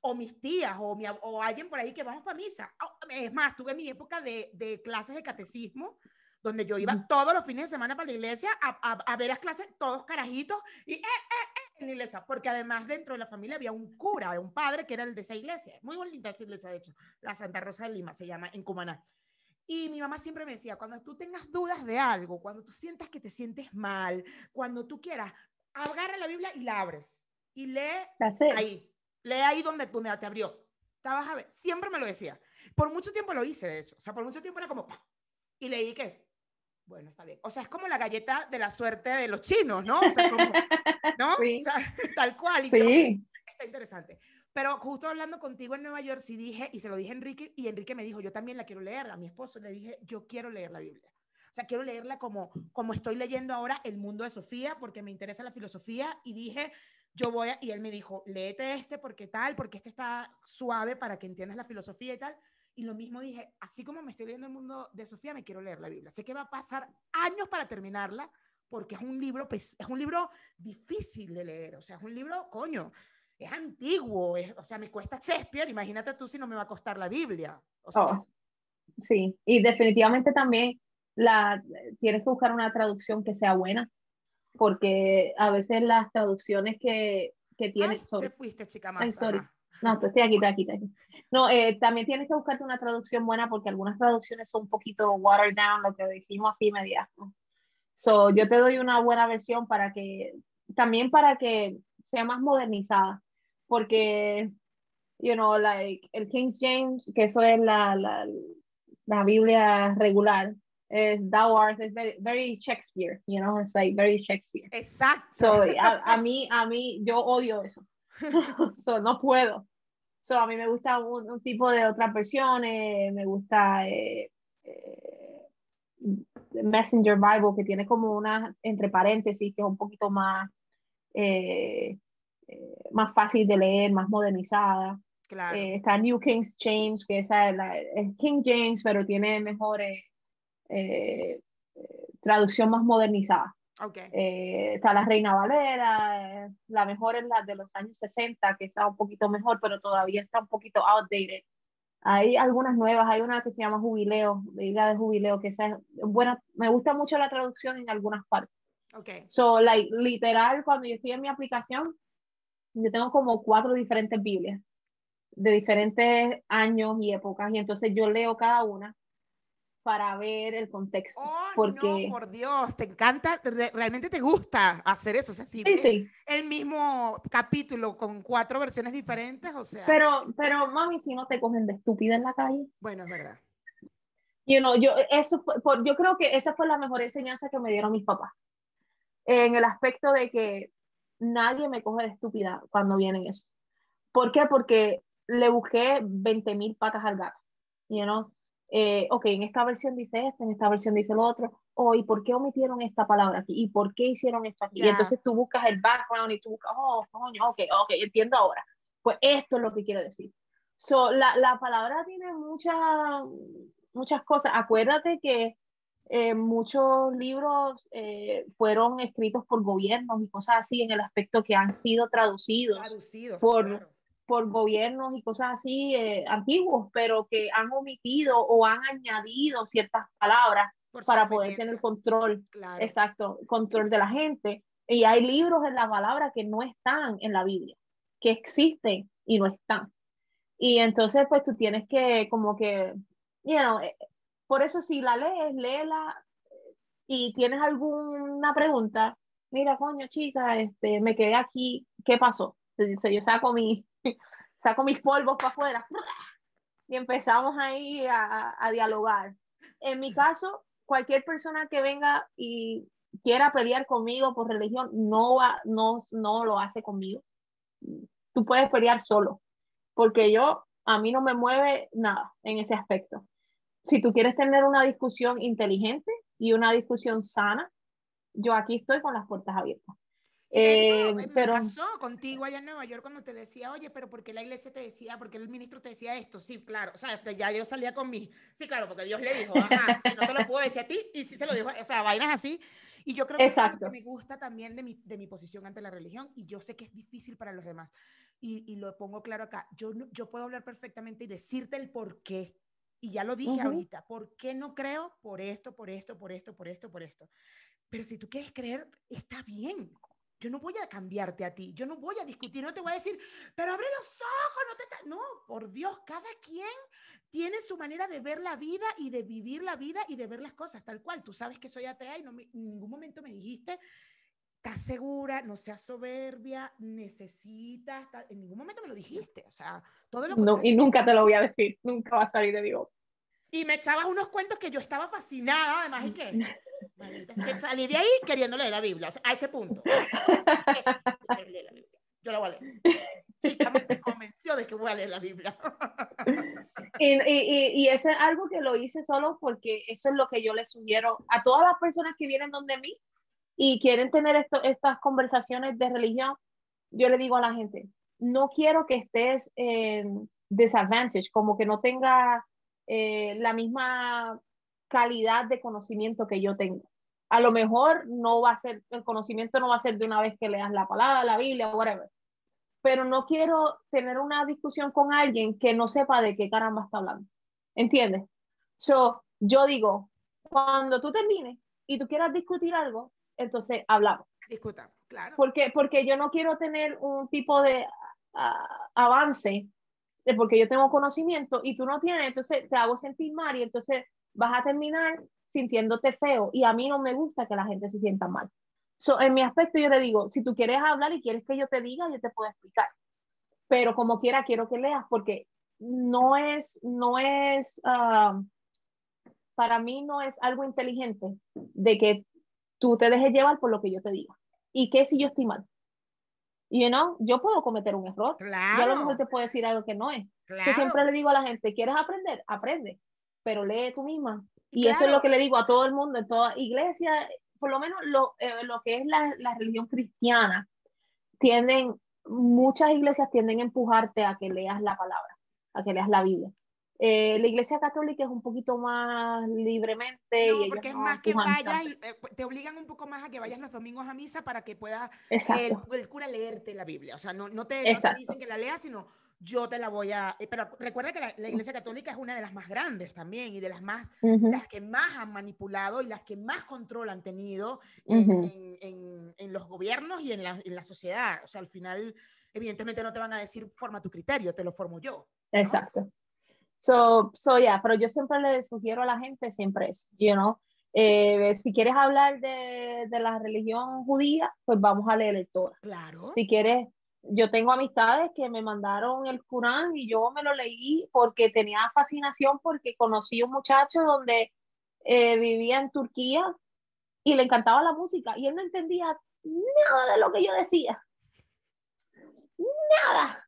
o mis tías, o, mi, o alguien por ahí que vamos para misa. es más, tuve mi época de, de clases de catecismo, donde yo iba todos los fines de semana para la iglesia a, a, ver las clases, todos carajitos, y eh, eh, eh, en la iglesia, porque además dentro de la familia había un cura, un padre que era el de esa iglesia, muy bonita esa iglesia, de hecho, la Santa Rosa de Lima se llama, en Cumaná. Y mi mamá siempre me decía, cuando tú tengas dudas de algo, cuando tú sientas que te sientes mal, cuando tú quieras, agarra la Biblia y la abres. Y lee ahí, lee ahí donde, donde te abrió. Estabas a ver, siempre me lo decía. Por mucho tiempo lo hice, de hecho. O sea, por mucho tiempo era como, y leí que bueno, está bien. O sea, es como la galleta de la suerte de los chinos, ¿no? O sea, como, ¿no? Sí. O sea, tal cual. sí. está interesante. Pero justo hablando contigo en Nueva York, sí dije, y se lo dije a Enrique, y Enrique me dijo, yo también la quiero leer. A mi esposo le dije, yo quiero leer la Biblia. O sea, quiero leerla como, como estoy leyendo ahora El mundo de Sofía, porque me interesa la filosofía, y dije, yo voy a, y él me dijo, léete este porque tal, porque este está suave para que entiendas la filosofía y tal. Y lo mismo dije, así como me estoy leyendo el mundo de Sofía, me quiero leer la Biblia. Sé que va a pasar años para terminarla, porque es un libro, es un libro difícil de leer. O sea, es un libro, coño, es antiguo. o sea, me cuesta Shakespeare. Imagínate tú si no me va a costar la Biblia. O sea, oh, sí, y definitivamente también la, tienes que buscar una traducción que sea buena, porque a veces las traducciones que, que tienes... Ay, te fuiste, chica más. sorry. No, estoy aquí, estoy aquí, estoy aquí. No, eh, también tienes que buscarte una traducción buena porque algunas traducciones son un poquito watered down, lo que decimos así inmediato. So, yo te doy una buena versión para que, también para que sea más modernizada, porque, you know, like el King James, que eso es la, la, la Biblia regular, es thou art, es very, very, Shakespeare, you know, it's like very Shakespeare. Exacto. So, a, a, mí, a mí, yo odio eso. so, no puedo. So, a mí me gusta un, tipo de otras versiones, me gusta eh, eh, Messenger Bible, que tiene como una, entre paréntesis, que es un poquito más, eh, más fácil de leer, más modernizada. Claro. está New King James, que esa es, la, es King James, pero tiene mejor traducción más modernizada. Okay. Eh, está la Reina Valera, eh, la mejor es la de los años 60, que está un poquito mejor, pero todavía está un poquito outdated. Hay algunas nuevas, hay una que se llama Jubileo, Isla de Jubileo, que es buena, me gusta mucho la traducción en algunas partes. Okay. So, like, literal, cuando yo estoy en mi aplicación, yo tengo como cuatro diferentes Biblias de diferentes años y épocas, y entonces yo leo cada una para ver el contexto. Oh, porque... no, por Dios, te encanta, realmente te gusta hacer eso. O sea, sí, sí. El mismo capítulo con cuatro versiones diferentes, o sea. Pero, pero mami, si no te cogen de estúpida en la calle. Bueno, es verdad. You know, yo, eso yo creo que esa fue la mejor enseñanza que me dieron mis papás. En el aspecto de que nadie me coge de estúpida cuando vienen eso. ¿Por qué? Porque le busqué 20 mil patas al gato. You know? Eh, ok, en esta versión dice esto, en esta versión dice lo otro, o ¿y por qué omitieron esta palabra aquí? ¿Y por qué hicieron esto aquí? Y entonces tú buscas el background y tú buscas, oh, coño, ok, ok, entiendo ahora. Pues esto es lo que quiere decir. So, la, la palabra tiene muchas, muchas cosas. Acuérdate que eh, muchos libros eh, fueron escritos por gobiernos y cosas así en el aspecto que han sido traducidos, traducidos por, por gobiernos y cosas así eh, antiguos, pero que han omitido o han añadido ciertas palabras para poder tener control, exacto, control de la gente. Y hay libros en la palabra que no están en la Biblia, que existen y no están. Y entonces, pues tú tienes que, como que, you know, eh, por eso si la lees, léela y tienes alguna pregunta, mira, coño, chica, este, me quedé aquí, ¿qué pasó? Entonces, yo saco mi, saco mis polvos para afuera y empezamos ahí a, a, dialogar. En mi caso, cualquier persona que venga y quiera pelear conmigo por religión, no, va, no, no lo hace conmigo. Tú puedes pelear solo, porque yo, a mí no me mueve nada en ese aspecto. Si tú quieres tener una discusión inteligente y una discusión sana, yo aquí estoy con las puertas abiertas. Eh, me pero... pasó contigo allá en Nueva York cuando te decía, oye, pero ¿por qué la iglesia te decía, por qué el ministro te decía esto? Sí, claro, o sea, ya yo salía con mi, sí, claro, porque Dios le dijo, ajá, si no te lo puedo decir a ti, y sí se lo dijo, o sea, vainas así. Y yo creo que Exacto. que me gusta también de mi, de mi posición ante la religión, y yo sé que es difícil para los demás, y, y lo pongo claro acá, yo, yo puedo hablar perfectamente y decirte el por qué, y ya lo dije ahorita, ¿por qué no creo? Por esto, por esto, por esto, por esto, por esto. Pero si tú quieres creer, está bien. Yo no voy a cambiarte a ti, yo no voy a discutir, no te voy a decir, pero abre los ojos, no te... No, por Dios, cada quien tiene su manera de ver la vida y de vivir la vida y de ver las cosas tal cual. Tú sabes que soy atea y no en ningún momento me dijiste, estás segura, no seas soberbia, necesitas, en ningún momento me lo dijiste, o sea, todo lo no, Y nunca te lo voy a decir, nunca va a salir de Dios. Y me echabas unos cuentos que yo estaba fascinada, además, ¿y qué? que salí de ahí queriendo leer la Biblia, o sea, a ese punto. Yo la voy a leer. Sí, me convenció de que voy a leer la Biblia. y, y, y, eso es algo que lo hice solo porque eso es lo que yo le sugiero a todas las personas que vienen donde mí y quieren tener esto, estas conversaciones de religión. Yo le digo a la gente, no quiero que estés en disadvantage, como que no tenga eh, la misma calidad de conocimiento que yo tengo. A lo mejor no va a ser, el conocimiento no va a ser de una vez que leas la palabra, la Biblia, whatever. Pero no quiero tener una discusión con alguien que no sepa de qué caramba está hablando. ¿Entiendes? So, yo digo, cuando tú termines y tú quieras discutir algo, entonces hablamos. Discutamos, claro. Porque, porque yo no quiero tener un tipo de ah, avance porque yo tengo conocimiento y tú no tienes, entonces te hago sentir mal y entonces vas a terminar sintiéndote feo y a mí no me gusta que la gente se sienta mal. So, en mi aspecto yo le digo, si tú quieres hablar y quieres que yo te diga, yo te puedo explicar. Pero como quiera, quiero que leas porque no es, no es, ah, para mí no es algo inteligente de que tú te dejes llevar por lo que yo te diga. ¿Y qué si yo estoy mal? You know, yo puedo cometer un error. Claro. Yo a lo mejor te puedo decir algo que no es. Yo siempre le digo a la gente, ¿quieres aprender? Aprende pero lee tú misma. Y eso es lo que le digo a todo el mundo, en toda iglesia, por lo menos lo, eh, lo que es la, la, religión cristiana, tienden, muchas iglesias tienden a empujarte a que leas la palabra, a que leas la Biblia. Eh, la iglesia católica es un poquito más libremente. No, porque es más que vayas, eh, te obligan un poco más a que vayas los domingos a misa para que pueda el, el, cura leerte la Biblia. O sea, no, no, te, no te dicen que la leas, sino yo te la voy a... Eh, pero recuerda que la, Iglesia Católica es una de las más grandes también y de las más, las que más han manipulado y las que más control han tenido en, en, en, los gobiernos y en la, en la, sociedad. O sea, al final, evidentemente no te van a decir, forma tu criterio, te lo formo yo. Exacto. So, so yeah, pero yo siempre le sugiero a la gente siempre eso, you know, eh, si quieres hablar de, de, la religión judía, pues vamos a leer el Torah. Claro. Si quieres yo tengo amistades que me mandaron el Corán y yo me lo leí porque tenía fascinación porque conocí un muchacho donde eh, vivía en Turquía y le encantaba la música y él no entendía nada de lo que yo decía. Nada.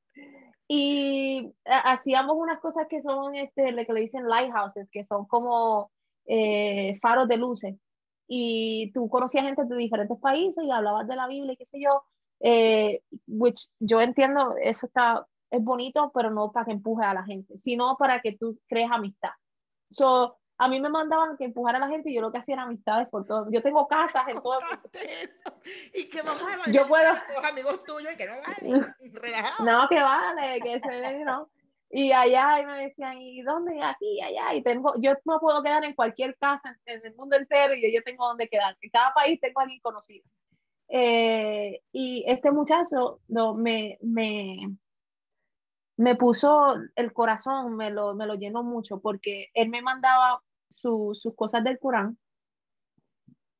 Y hacíamos unas cosas que son, este, lo que le dicen lighthouses, que son como eh, faros de luces. Y tú conocías gente de diferentes países y hablabas de la Biblia y qué sé yo eh, which yo entiendo, eso está, es bonito, pero no para que empuje a la gente, sino para que tú crees amistad. So, a mí me mandaban que empujara a la gente y yo lo que hacía era amistades por todo. Yo tengo casas en todo. Eso. Y que vamos a yo puedo... los amigos tuyos y que no vale, No, que vale, que se ¿no? Y allá y me decían, ¿y dónde? Aquí, allá. Y tengo, yo no puedo quedar en cualquier casa en, el mundo entero y yo, yo tengo donde quedar. En cada país tengo a alguien conocido. Eh, y este muchacho no, me, me, me puso el corazón, me lo, me lo llenó mucho porque él me mandaba sus cosas del Corán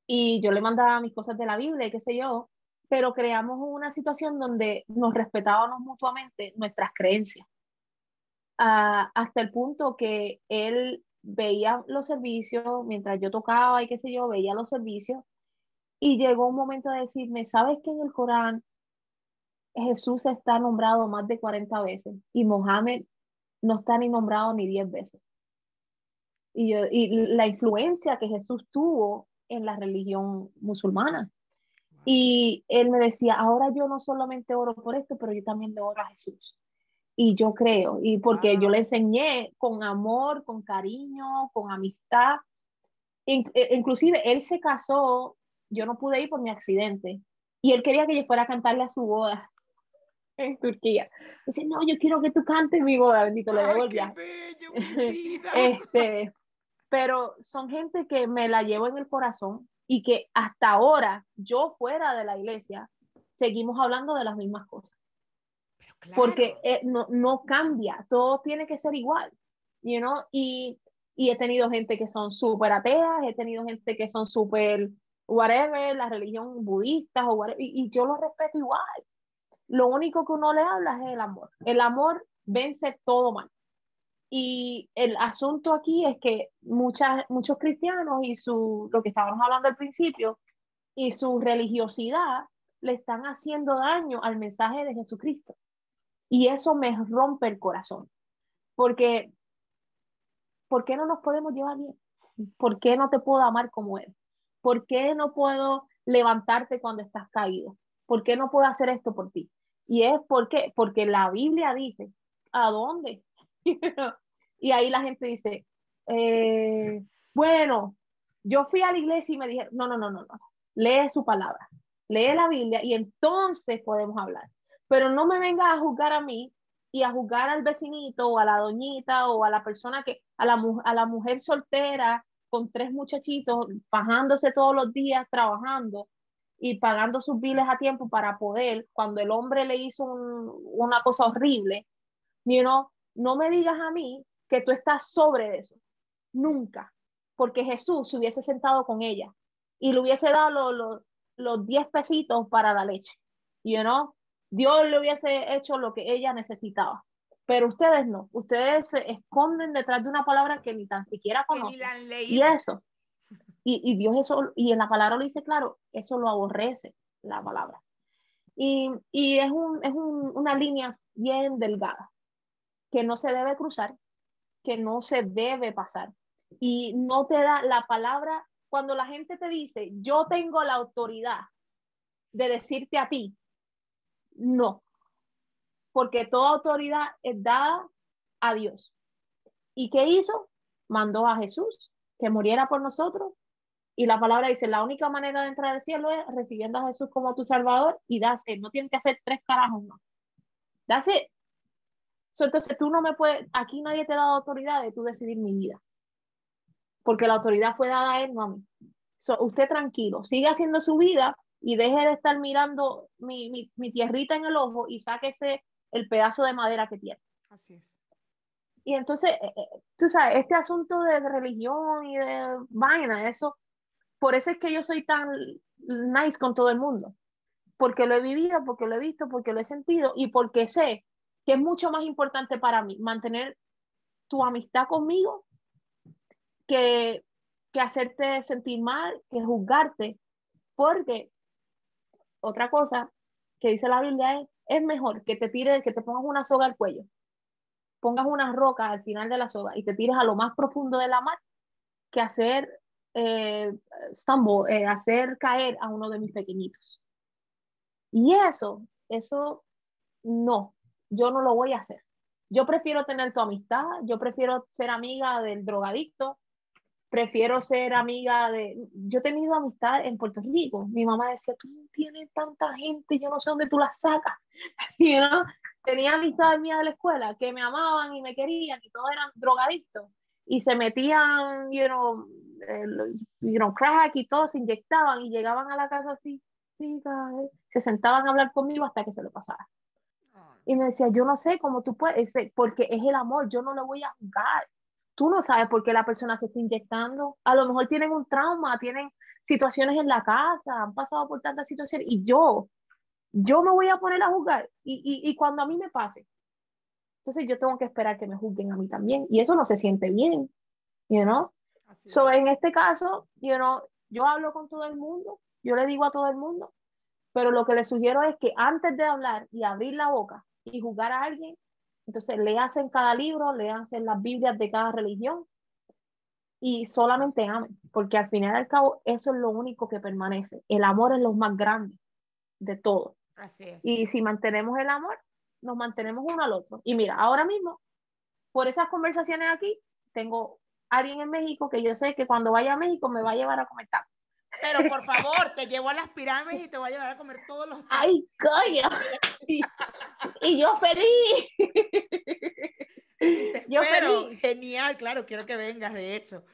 y yo le mandaba mis cosas de la Biblia y qué sé yo, pero creamos una situación donde nos respetábamos mutuamente nuestras creencias. Ah, hasta el punto que él veía los servicios, mientras yo tocaba y qué sé yo, veía los servicios y llegó un momento de decirme, ¿sabes que en el Corán Jesús está nombrado más de 40 veces y Mohammed no está ni nombrado ni 10 veces? Y, y la influencia que Jesús tuvo en la religión musulmana. Y él me decía, ahora yo no solamente oro por esto, pero yo también le oro a Jesús. Y yo creo, y porque yo le enseñé con amor, con cariño, con amistad. E, inclusive él se casó yo no pude ir por mi accidente. Y él quería que yo fuera a cantarle a su boda en Turquía. Dice, no, yo quiero que tú cantes mi boda, bendito, le debo este, pero son gente que me la llevo en el corazón y que hasta ahora, yo fuera de la iglesia, seguimos hablando de las mismas cosas. Porque eh, no, no, cambia, todo tiene que ser igual, you know? y, y he tenido gente que son súper ateas, he tenido gente que son súper whatever, la religión budista, o y, yo lo respeto igual. Lo único que uno le habla es el amor. El amor vence todo mal. Y el asunto aquí es que muchas, muchos cristianos y su, lo que estábamos hablando al principio, y su religiosidad le están haciendo daño al mensaje de Jesucristo. Y eso me rompe el corazón. Porque, ¿por qué no nos podemos llevar bien? ¿Por qué no te puedo amar como Él? ¿Por qué no puedo levantarte cuando estás caído? ¿Por qué no puedo hacer esto por ti? Y es porque, porque la Biblia dice, ¿a dónde? Y ahí la gente dice, eh, bueno, yo fui a la iglesia y me dije, no, no, no, no, no, lee su palabra, lee la Biblia y entonces podemos hablar. Pero no me venga a juzgar a mí y a juzgar al vecinito o a la doñita o a la persona que, a la, a la mujer soltera con tres muchachitos bajándose todos los días trabajando y pagando sus biles a tiempo para poder, cuando el hombre le hizo una cosa horrible, you know, no me digas a mí que tú estás sobre eso. Nunca. Porque Jesús se hubiese sentado con ella y le hubiese dado los, los, 10 pesitos para la leche. You know? Dios le hubiese hecho lo que ella necesitaba. Pero ustedes no, ustedes se esconden detrás de una palabra que ni tan siquiera conocen. Y eso, y, y, Dios eso, y en la palabra lo dice claro, eso lo aborrece, la palabra. Y, y es, un, es un, una línea bien delgada, que no se debe cruzar, que no se debe pasar. Y no te da la palabra, cuando la gente te dice, yo tengo la autoridad de decirte a ti, no, porque toda autoridad es dada a Dios. ¿Y qué hizo? Mandó a Jesús que muriera por nosotros. Y la palabra dice, la única manera de entrar al cielo es recibiendo a Jesús como tu Salvador y darse, no tienes que hacer tres carajos más. Dase. Entonces tú no me puedes, aquí nadie te ha dado autoridad de tú decidir mi vida. Porque la autoridad fue dada a él, no a mí. usted tranquilo, sigue haciendo su vida y deje de estar mirando mi, mi, mi tierrita en el ojo y sáquese el pedazo de madera que tiene. Así es. Y entonces, eh, eh, tú sabes, este asunto de, religión y de vaina, eso, por eso es que yo soy tan nice con todo el mundo, porque lo he vivido, porque lo he visto, porque lo he sentido y porque sé que es mucho más importante para mí mantener tu amistad conmigo que, que hacerte sentir mal, que juzgarte, porque otra cosa que dice la Biblia es, es mejor que te tires, que te pongas una soga al cuello pongas unas rocas al final de la soga y te tires a lo más profundo de la mar que hacer eh, stumble, eh, hacer caer a uno de mis pequeñitos. Y eso, eso no, yo no lo voy a hacer. Yo prefiero tener tu amistad, yo prefiero ser amiga del drogadicto, prefiero ser amiga de... Yo he tenido amistad en Puerto Rico. Mi mamá decía, tú tienes tanta gente, yo no sé dónde tú la sacas. you know? tenía amistades mías de la escuela que me amaban y me querían y todos eran drogadictos y se metían, you know, you know, crack y todo, se inyectaban y llegaban a la casa así, se sentaban a hablar conmigo hasta que se lo pasara. Y me decía, yo no sé cómo tú puedes, porque es el amor, yo no lo voy a juzgar. Tú no sabes por qué la persona se está inyectando. A lo mejor tienen un trauma, tienen situaciones en la casa, han pasado por tantas situaciones. Y yo, yo me voy a poner a juzgar y, y, cuando a mí me pase, entonces yo tengo que esperar que me juzguen a mí también y eso no se siente bien, you know? so, en este caso, you know, yo hablo con todo el mundo, yo le digo a todo el mundo, pero lo que le sugiero es que antes de hablar y abrir la boca y juzgar a alguien, entonces léanse cada libro, léanse las Biblias de cada religión y solamente amen, porque al final y al cabo eso es lo único que permanece. El amor es lo más grande de todo. Así es. Y si mantenemos el amor, nos mantenemos uno al otro. Y mira, ahora mismo, por esas conversaciones aquí, tengo alguien en México que yo sé que cuando vaya a México me va a llevar a comer tacos. Pero por favor, te llevo a las pirámides y te voy a llevar a comer todos los. ¡Ay, coño! Y, yo feliz. yo feliz. Genial, claro, quiero que vengas, de hecho.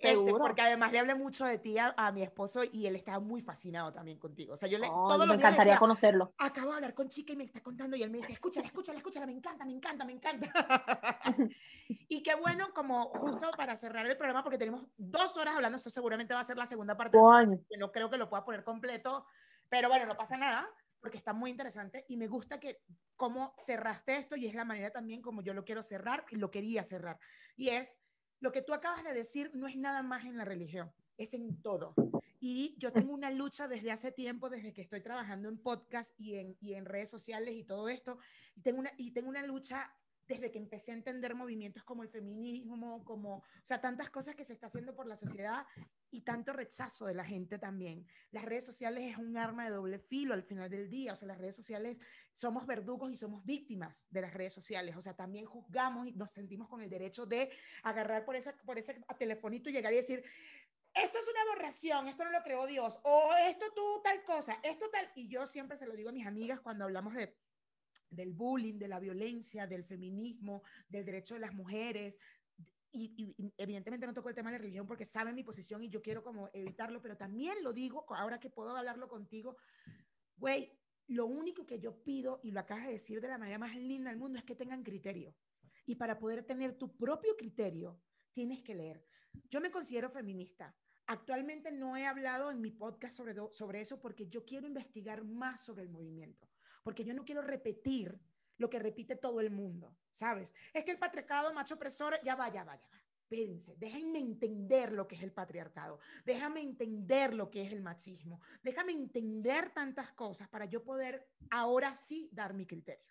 Este, porque además le hablé mucho de ti a, mi esposo y él estaba muy fascinado también contigo. O sea, yo le, todo me encantaría conocerlo. Acabo de hablar con chica y me está contando y él me dice, escúchala, escúchala, escúchala, me encanta, me encanta, me encanta. y qué bueno, como justo para cerrar el programa, porque tenemos dos horas hablando, esto seguramente va a ser la segunda parte, que no creo que lo pueda poner completo, pero bueno, no pasa nada, porque está muy interesante y me gusta que cómo cerraste esto y es la manera también como yo lo quiero cerrar y lo quería cerrar. Y es lo que tú acabas de decir no es nada más en la religión, es en todo. Y yo tengo una lucha desde hace tiempo, desde que estoy trabajando en podcast y en, y en redes sociales y todo esto, y tengo, una, y tengo una lucha desde que empecé a entender movimientos como el feminismo, como, o sea, tantas cosas que se está haciendo por la sociedad y tanto rechazo de la gente también. Las redes sociales es un arma de doble filo al final del día, o sea, las redes sociales somos verdugos y somos víctimas de las redes sociales, o sea, también juzgamos y nos sentimos con el derecho de agarrar por, esa, por ese telefonito y llegar y decir, esto es una aberración, esto no lo creó Dios, o esto tú tal cosa, esto tal, y yo siempre se lo digo a mis amigas cuando hablamos de del bullying, de la violencia, del feminismo, del derecho de las mujeres, y, evidentemente no toco el tema de la religión porque saben mi posición y yo quiero como evitarlo, pero también lo digo, ahora que puedo hablarlo contigo, güey, lo único que yo pido, y lo acabas de decir de la manera más linda del mundo, es que tengan criterio. Y para poder tener tu propio criterio, tienes que leer. Yo me considero feminista. Actualmente no he hablado en mi podcast sobre, sobre eso porque yo quiero investigar más sobre el movimiento, porque yo no quiero repetir lo que repite todo el mundo, ¿sabes? Es que el patriarcado macho opresor, ya va, ya va, ya va. Espérense, déjenme entender lo que es el patriarcado, déjame entender lo que es el machismo, déjame entender tantas cosas para yo poder ahora sí dar mi criterio.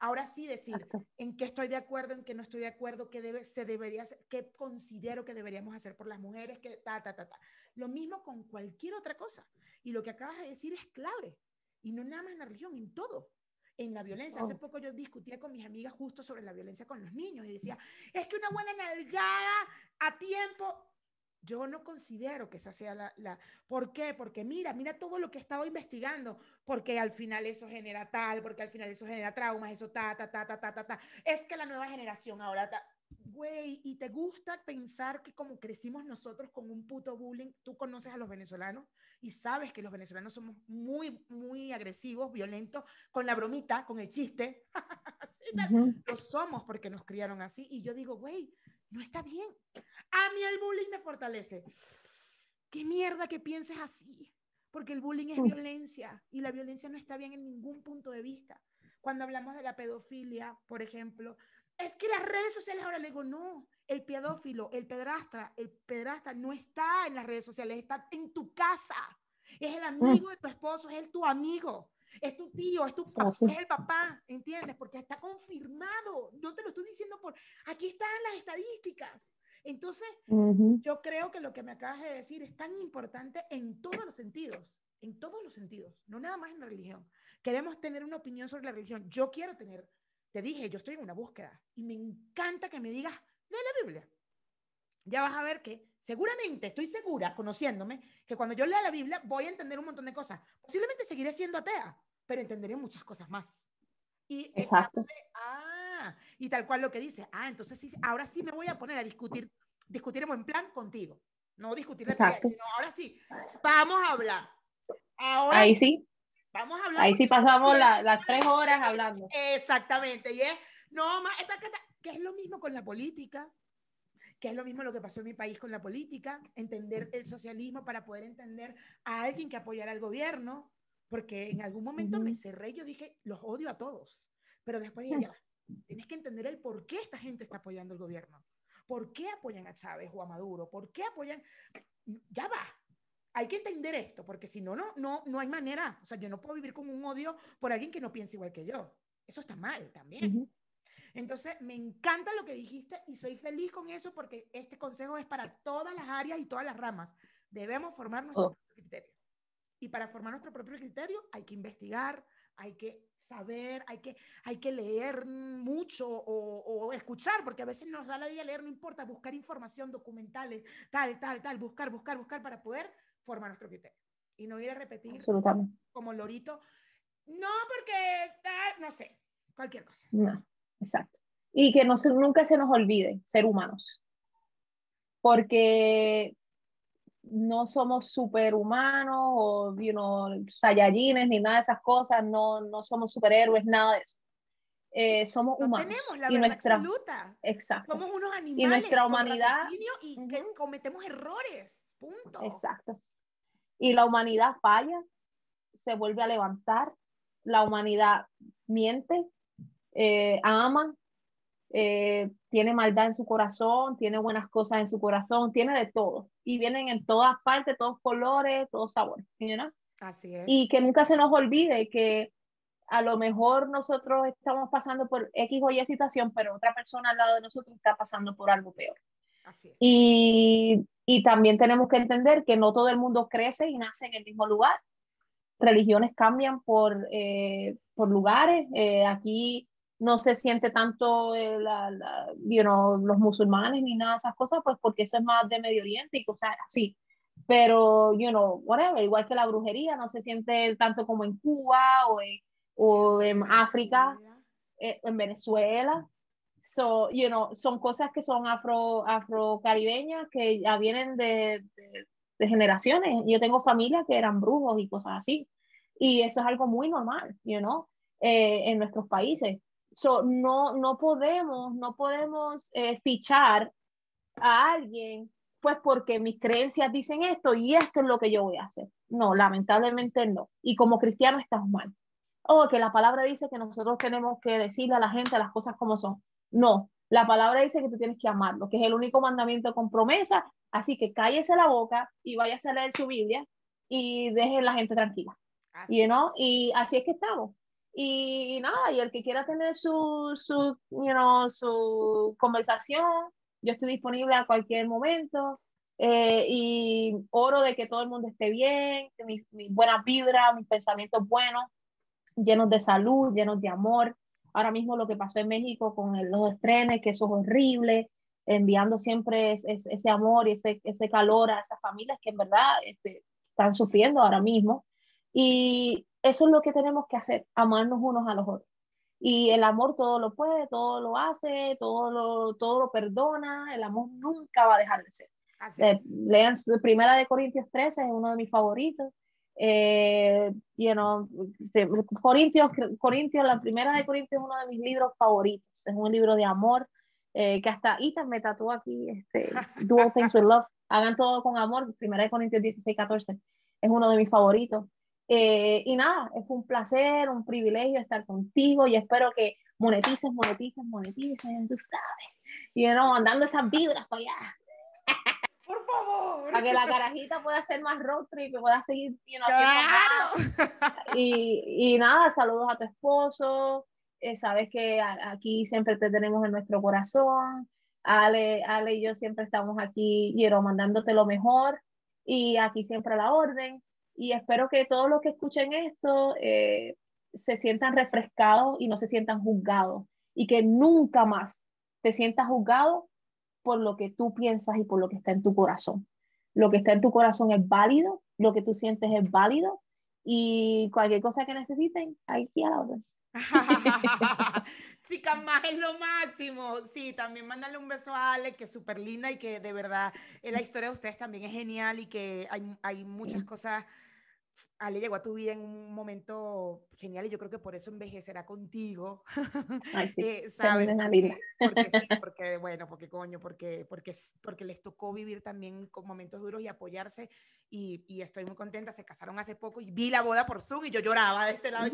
Ahora sí decir en qué estoy de acuerdo, en qué no estoy de acuerdo, qué debe, se debería hacer, qué considero que deberíamos hacer por las mujeres, que ta, ta, ta, ta. Lo mismo con cualquier otra cosa. Y lo que acabas de decir es clave. Y no nada más en la religión, en todo en la violencia. Hace poco yo discutía con mis amigas justo sobre la violencia con los niños y decía, es que una buena nalgada a tiempo yo no considero que esa sea la, la, ¿Por qué? Porque mira, mira todo lo que he estado investigando, porque al final eso genera tal, porque al final eso genera traumas, eso ta, ta, ta, ta, ta, ta, ta. Es que la nueva generación ahora, ta, güey, y te gusta pensar que como crecimos nosotros con un puto bullying, tú conoces a los venezolanos y sabes que los venezolanos somos muy, muy agresivos, violentos, con la bromita, con el chiste. así, Lo somos porque nos criaron así. Y yo digo, güey, no está bien. A mí el bullying me fortalece. Qué mierda que pienses así, porque el bullying es violencia y la violencia no está bien en ningún punto de vista. Cuando hablamos de la pedofilia, por ejemplo, es que las redes sociales ahora le digo, no, el pedófilo, el pedrastra, el pedrastra no está en las redes sociales, está en tu casa. Es el amigo de tu esposo, es el tu amigo es tu tío, es tu papá, es el papá, ¿entiendes? Porque está confirmado. No te lo estoy diciendo por, aquí están las estadísticas. Entonces, yo creo que lo que me acabas de decir es tan importante en todos los sentidos, en todos los sentidos, no nada más en la religión. Queremos tener una opinión sobre la religión. Yo quiero tener, te dije, yo estoy en una búsqueda y me encanta que me digas, lee la Biblia. Ya vas a ver que seguramente, estoy segura, conociéndome, que cuando yo lea la Biblia voy a entender un montón de cosas. Posiblemente seguiré siendo atea, pero entenderé muchas cosas más. Y Exacto. ah, y tal cual lo que dice, ah, entonces sí, ahora sí me voy a poner a discutir, discutiremos en plan contigo, no discutir la sino ahora sí, vamos a hablar. Ahora Ahí sí. Vamos a hablar. Ahí sí pasamos las tres horas hablando. Exactamente, y es, no, más, que es lo mismo con la política, que es lo mismo lo que pasó en mi país con la política, entender el socialismo para poder entender a alguien que apoyara al gobierno, porque en algún momento me cerré, yo dije, los odio a todos, pero después dije, ya, tienes que entender el por qué esta gente está apoyando al gobierno, por qué apoyan a Chávez o a Maduro, por qué apoyan, ya va, hay que entender esto, porque si no, no, no, no hay manera, o sea, yo no puedo vivir con un odio por alguien que no piensa igual que yo, eso está mal también. Entonces, me encanta lo que dijiste y soy feliz con eso porque este consejo es para todas las áreas y todas las ramas. Debemos formar nuestro oh. propio criterio. Y para formar nuestro propio criterio hay que investigar, hay que saber, hay que, hay que leer mucho o, escuchar, porque a veces nos da la idea leer, no importa, buscar información, documentales, tal, tal, tal, buscar, buscar, buscar para poder formar nuestro criterio. Y no ir a repetir como lorito, no porque, no sé, cualquier cosa. No, exacto. Y que no nunca se nos olvide ser humanos. Porque no somos superhumanos o, you know, sayajines ni nada de esas cosas, no, no somos superhéroes, nada de eso. Eh, somos no humanos. tenemos la verdad nuestra, absoluta. Exacto. Somos unos animales y nuestra humanidad y cometemos errores. Punto. Exacto. Y la humanidad falla, se vuelve a levantar, la humanidad miente, eh, ama, eh, tiene maldad en su corazón, tiene buenas cosas en su corazón, tiene de todo. Y vienen en todas partes, todos colores, todos sabores. Así es. Y que nunca se nos olvide que a lo mejor nosotros estamos pasando por X o Y situación, pero otra persona al lado de nosotros está pasando por algo peor. Así es. Y, y también tenemos que entender que no todo el mundo crece y nace en el mismo lugar. Religiones cambian por, eh, por lugares. Eh, aquí no se siente tanto eh, la, los musulmanes ni nada de esas cosas, pues porque eso es más de Medio Oriente y cosas así. Pero, you know, whatever, igual que la brujería, no se siente tanto como en Cuba o en, o en África, eh, en Venezuela. So, you know, son cosas que son afro, afrocaribeñas que ya vienen de, de, generaciones. Yo tengo familia que eran brujos y cosas así. Y eso es algo muy normal, you know, eh, en nuestros países no, no podemos, no podemos eh, fichar a alguien, pues porque mis creencias dicen esto y esto es lo que yo voy a hacer. No, lamentablemente no. Y como cristiano estamos mal. O que la palabra dice que nosotros tenemos que decirle a la gente las cosas como son. No, la palabra dice que tú tienes que amarlo, que es el único mandamiento con promesa. Así que cállese la boca y váyase a leer su Biblia y deje la gente tranquila. y no y así es que estamos. Y, nada, y el que quiera tener su, su, you know, su conversación, yo estoy disponible a cualquier momento. Eh, y oro de que todo el mundo esté bien, que mi, mi buena vibra, mis pensamientos buenos llenos de salud, llenos de amor. Ahora mismo lo que pasó en México con los estrenes, que eso es horrible, enviando siempre ese amor y ese, ese calor a esas familias que en verdad este, están sufriendo ahora mismo. Y eso es lo que tenemos que hacer, amarnos unos a los otros. Y el amor todo lo puede, todo lo hace, todo lo, todo lo perdona, el amor nunca va a dejar de ser. Eh, lean Primera de Corintios 13, es uno de mis favoritos. Eh, you know, Corintios, Corintios, la primera de Corintios es uno de mis libros favoritos. Es un libro de amor eh, que hasta Ethan me tatuó aquí, este, Do All Things With Love. Hagan todo con amor. Primera de Corintios 16, 14 es uno de mis favoritos. Eh, y nada, es un placer, un privilegio estar contigo y espero que monetices, monetices, monetices, tú sabes. Y you know, andando esas vibras para allá por favor. Para que la carajita pueda hacer más road trip y pueda seguir Y, y, nada, saludos a tu esposo. Eh, sabes que aquí siempre te tenemos en nuestro corazón. Ale, Ale y yo siempre estamos aquí, quiero mandándote lo mejor y aquí siempre a la orden. Y espero que todos los que escuchen esto eh, se sientan refrescados y no se sientan juzgados y que nunca más te sientas juzgado por lo que tú piensas y por lo que está en tu corazón. Lo que está en tu corazón es válido, lo que tú sientes es válido y cualquier cosa que necesiten, aquí a la orden. Chicas, más es lo máximo. Sí, también mándale un beso a Ale, que es súper linda y que de verdad eh, la historia de ustedes también es genial y que hay, hay muchas cosas Ale llegó a tu vida en un momento genial y yo creo que por eso envejecerá contigo. Ay, sí, eh, ¿sabes? Porque, porque, sí, porque, bueno, porque coño, porque, porque, porque les tocó vivir también con momentos duros y apoyarse y, y, estoy muy contenta. Se casaron hace poco y vi la boda por Zoom y yo lloraba de este lado.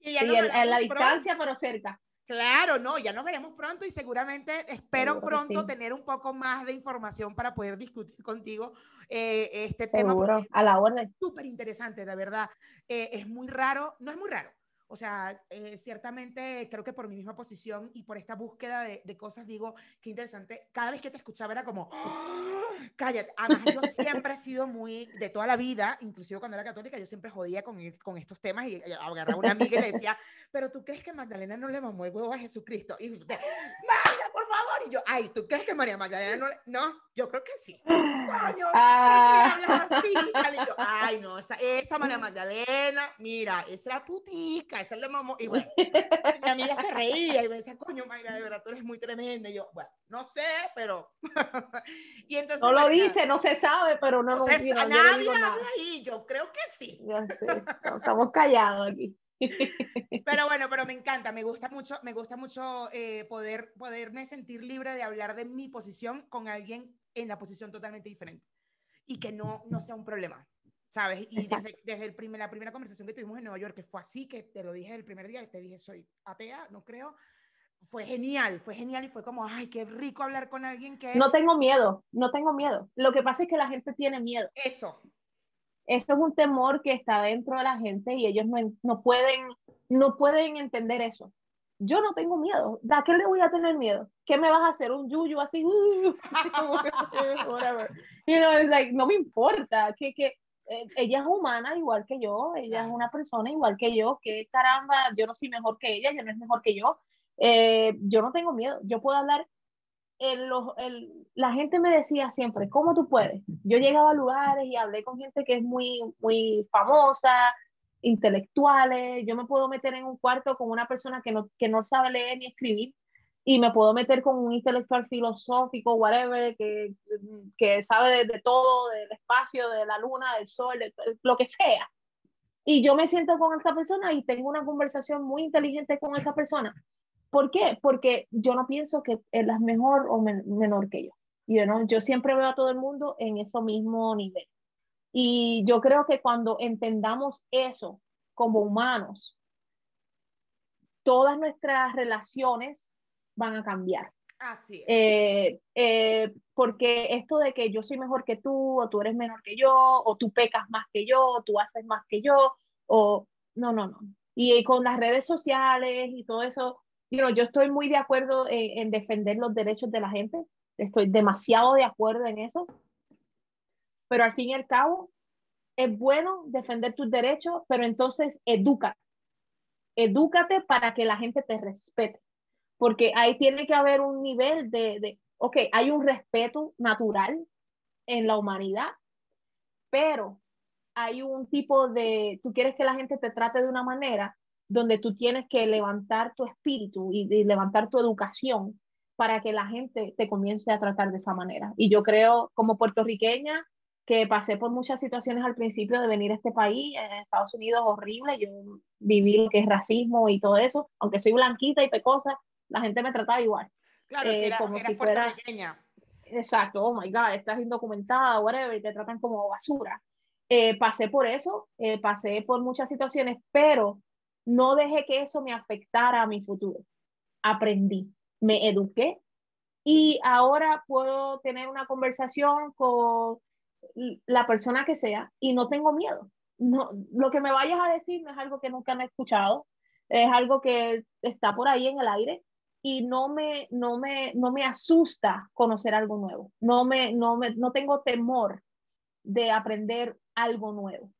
y ya en, la distancia, pero cerca. Claro, no, ya nos veremos pronto y seguramente espero pronto tener un poco más de información para poder discutir contigo eh, este tema. a la orden. Súper interesante, de verdad. Eh, es muy raro, no es muy raro, o sea, eh, ciertamente creo que por mi misma posición y por esta búsqueda de, de, cosas, digo, qué interesante. Cada vez que te escuchaba era como, ¡Ah! cállate. Además, yo siempre he sido muy, de toda la vida, inclusive cuando era católica, yo siempre jodía con, con estos temas y agarraba a una amiga y le decía, pero tú crees que Magdalena no le mamó el huevo a Jesucristo? Y. Y yo, ay, ¿tú crees que María Magdalena no le... No, yo creo que sí. Coño, ah. hablas así? Y yo, ay, no, esa, esa María Magdalena, mira, esa es la putica esa le mamó. Y bueno, mi amiga se reía y me decía, coño, Mayra, de verdad, tú eres muy tremenda. Y yo, bueno, no sé, pero. y entonces, no lo dice, no se sabe, pero no, no, se no, nadie habla ahí, yo creo que sí. estamos callados aquí. Pero bueno, pero me encanta, me gusta mucho, me gusta mucho eh, poder, poderme sentir libre de hablar de mi posición con alguien en la posición totalmente diferente y que no, no sea un problema. ¿sabes? Y desde, el primer, la primera conversación que tuvimos en Nueva York, que fue así, que te lo dije el primer día, te dije, soy atea, no creo, fue genial, fue genial y fue como, ay, qué rico hablar con alguien que... No tengo miedo, no tengo miedo. Lo que pasa es que la gente tiene miedo. Eso. Esto es un temor que está dentro de la gente y ellos no, no pueden, no pueden entender eso. Yo no tengo miedo. ¿A qué le voy a tener miedo? ¿Qué me vas a hacer? ¿Un yuyu así? Whatever. You know, it's like, no me importa. ¿Qué, qué, eh, ella es humana igual que yo, ella es una persona igual que yo, que caramba, yo no soy mejor que ella, ella no es mejor que yo. Eh, yo no tengo miedo, yo puedo hablar. En los, la gente me decía siempre, ¿cómo tú puedes? Yo llegaba a lugares y hablé con gente que es muy, muy famosa, intelectuales, yo me puedo meter en un cuarto con una persona que no, que no sabe leer ni escribir y me puedo meter con un intelectual filosófico, whatever, que, que sabe de, todo, del espacio, de la luna, del sol, de, lo que sea. Y yo me siento con esa persona y tengo una conversación muy inteligente con esa persona. ¿Por qué? Porque yo no pienso que él es mejor o menor que yo. You know? Yo siempre veo a todo el mundo en ese mismo nivel. Y yo creo que cuando entendamos eso como humanos, todas nuestras relaciones van a cambiar. Así es. Eh, eh, porque esto de que yo soy mejor que tú, o tú eres menor que yo, o tú pecas más que yo, o tú haces más que yo, o no, no, no. Y con las redes sociales y todo eso, yo, yo estoy muy de acuerdo en, en, defender los derechos de la gente, estoy demasiado de acuerdo en eso, pero al fin y al cabo, es bueno defender tus derechos, pero entonces educa. Edúcate para que la gente te respete. Porque ahí tiene que haber un nivel de, de, ok, hay un respeto natural en la humanidad, pero hay un tipo de, tú quieres que la gente te trate de una manera donde tú tienes que levantar tu espíritu y, levantar tu educación para que la gente te comience a tratar de esa manera. Y yo creo, como puertorriqueña, que pasé por muchas situaciones al principio de venir a este país, en Estados Unidos, horrible, yo viví lo que es racismo y todo eso, aunque soy blanquita y pecosa, la gente me trataba igual. Claro, que eh, era, como si puertorriqueña. Exacto, oh my God, estás indocumentada, whatever, y te tratan como basura. Eh, pasé por eso, eh, pasé por muchas situaciones, pero no dejé que eso me afectara a mi futuro. Aprendí, me eduqué y ahora puedo tener una conversación con la persona que sea y no tengo miedo. No, lo que me vayas a decir no es algo que nunca he escuchado, es algo que está por ahí en el aire y no me, no me, no me asusta conocer algo nuevo. No, me, no, me, no tengo temor de aprender algo nuevo.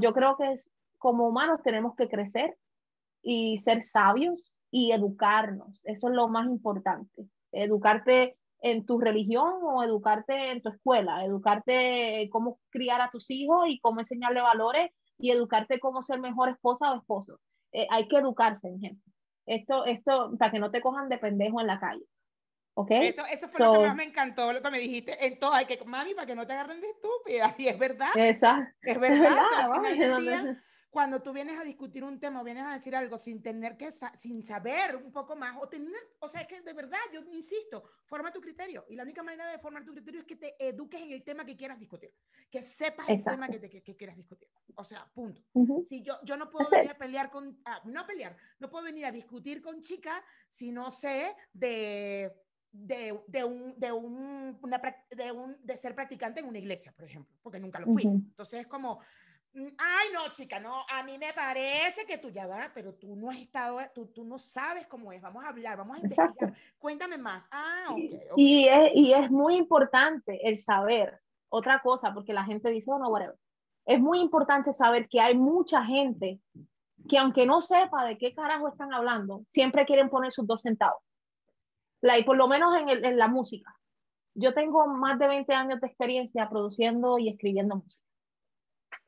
Yo creo que es, como humanos tenemos que crecer y ser sabios y educarnos. Eso es lo más importante. Educarte en tu religión o educarte en tu escuela, educarte cómo criar a tus hijos y cómo enseñarle valores y educarte cómo ser mejor esposa o esposo. Eh, hay que educarse, en gente. Esto, esto, para que no te cojan de pendejo en la calle. Eso, eso fue lo que más me encantó, lo que me dijiste en todo, hay que, mami, para que no te agarren de estúpida, y es verdad. Esa. Es verdad. cuando tú vienes a discutir un tema, vienes a decir algo sin tener que, sin saber un poco más, o tener, o sea, es que de verdad, yo insisto, forma tu criterio, y la única manera de formar tu criterio es que te eduques en el tema que quieras discutir, que sepas el tema que, te, que, quieras discutir, o sea, punto. Si yo, yo no puedo venir a pelear con, ah, no pelear, no puedo venir a discutir con chicas si no sé de de, de, un, de, un, una, de, un, de ser practicante en una iglesia, por ejemplo, porque nunca lo fui. Entonces es como, ay, no, chica, no, a mí me parece que tú ya vas, pero tú no has estado, tú, tú no sabes cómo es, vamos a hablar, vamos a investigar, cuéntame más. Ah, okay, Y, es, y es muy importante el saber otra cosa, porque la gente dice, oh, no, whatever. Es muy importante saber que hay mucha gente que aunque no sepa de qué carajo están hablando, siempre quieren poner sus dos centavos y por lo menos en, el, en, la música. Yo tengo más de 20 años de experiencia produciendo y escribiendo música.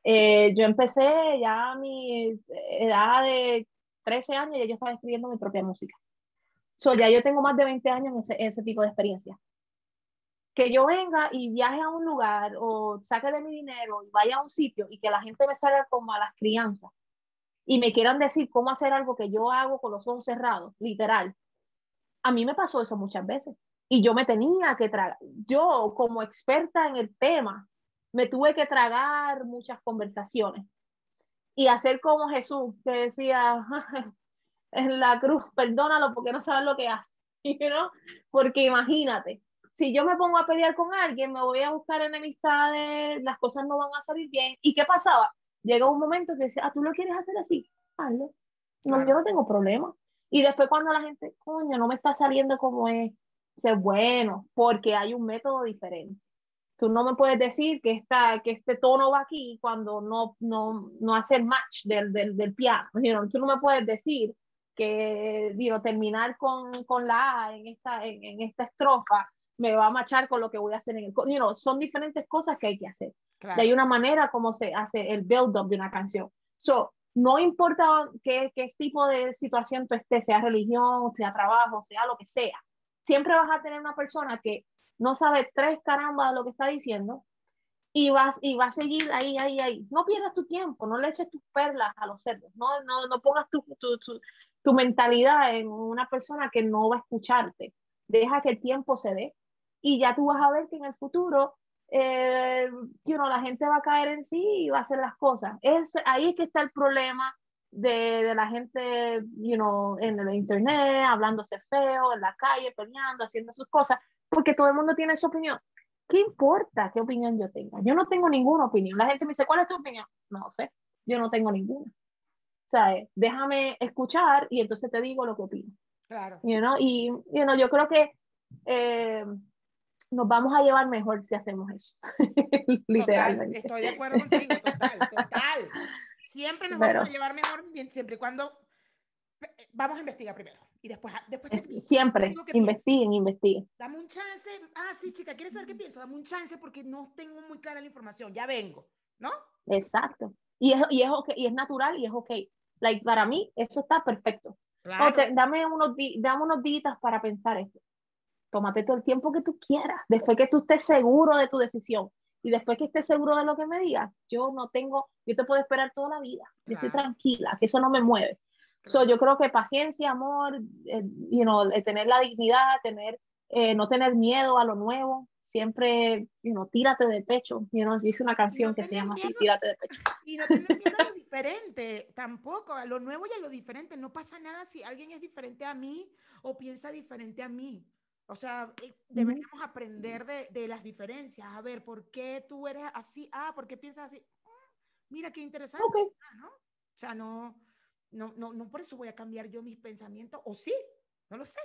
Eh, yo empecé ya a mi edad de 13 años y yo estaba escribiendo mi propia música. So, ya yo tengo más de 20 años en ese, ese tipo de experiencia. Que yo venga y viaje a un lugar o saque de mi dinero y vaya a un sitio y que la gente me salga como a las crianzas y me quieran decir cómo hacer algo que yo hago con los ojos cerrados, literal, a mí me pasó eso muchas veces y yo me tenía que tragar, yo como experta en el tema, me tuve que tragar muchas conversaciones y hacer como Jesús, que decía en la cruz, perdónalo porque no sabes lo que hace, ¿no? Porque imagínate, si yo me pongo a pelear con alguien, me voy a buscar enemistades, las cosas no van a salir bien. ¿Y qué pasaba? Llega un momento que decía, ah, tú lo quieres hacer así, hazlo. No, yo no tengo problema. Y después cuando la gente, coño, no me está saliendo como es, dice, bueno, porque hay un método diferente. Tú no me puedes decir que, esta, que este tono va aquí cuando no, no, no hace el match del, del, del piano. Tú no me puedes decir que digo, terminar con, con la A en esta, en, en, esta estrofa me va a machar con lo que voy a hacer en el... You know, son diferentes cosas que hay que hacer. Y hay una manera como se hace el build-up de una canción. So, no importa qué, qué tipo de situación tú estés, sea religión, sea trabajo, sea lo que sea, siempre vas a tener una persona que no sabe tres carambas de lo que está diciendo y vas y va a seguir ahí, ahí, ahí. No pierdas tu tiempo, no le eches tus perlas a los cerdos, no, no, no pongas tu, tu, tu, tu mentalidad en una persona que no va a escucharte. Deja que el tiempo se dé y ya tú vas a ver que en el futuro eh, you know, la gente va a caer en sí y va a hacer las cosas. Es, ahí es que está el problema de, de, la gente, you know, en el internet, hablándose feo, en la calle, peleando, haciendo sus cosas, porque todo el mundo tiene su opinión. ¿Qué importa qué opinión yo tenga? Yo no tengo ninguna opinión. La gente me dice, ¿cuál es tu opinión? No sé, yo no tengo ninguna. O sea, déjame escuchar y entonces te digo lo que opino. Claro. You know? Y you know, yo creo que eh, nos vamos a llevar mejor si hacemos eso. Literalmente. estoy de acuerdo contigo, total, total. Siempre nos vamos a llevar mejor siempre y cuando eh, vamos a investigar primero. Y después, después siempre, investiguen, investiguen. Dame un chance. Ah, sí, chica, ¿quieres saber qué pienso? Dame un chance porque no tengo muy clara la información. Ya vengo, ¿no? Exacto. Y es, y es, okay, y es natural y es ok. Like, para mí, eso está perfecto. dame unos, dame unos días para pensar esto. Tómate todo el tiempo que tú quieras. Después que tú estés seguro de tu decisión y después que estés seguro de lo que me digas, yo no tengo, yo te puedo esperar toda la vida. Yo estoy tranquila, que eso no me mueve. So, yo creo que paciencia, amor, eh, you know, tener la dignidad, tener, eh, no tener miedo a lo nuevo, siempre, you know, tírate de pecho. You know, hice una canción que se llama así, tírate de pecho. Y no tener miedo a lo diferente, tampoco, a lo nuevo y a lo diferente. No pasa nada si alguien es diferente a mí o piensa diferente a mí. O sea, eh, deberíamos aprender de, de, las diferencias. A ver, ¿por qué tú eres así? Ah, ¿por qué piensas así? Ah, mira qué interesante. Ah, ¿no? O sea, no, no, no, no por eso voy a cambiar yo mis pensamientos, o sí, no lo sé.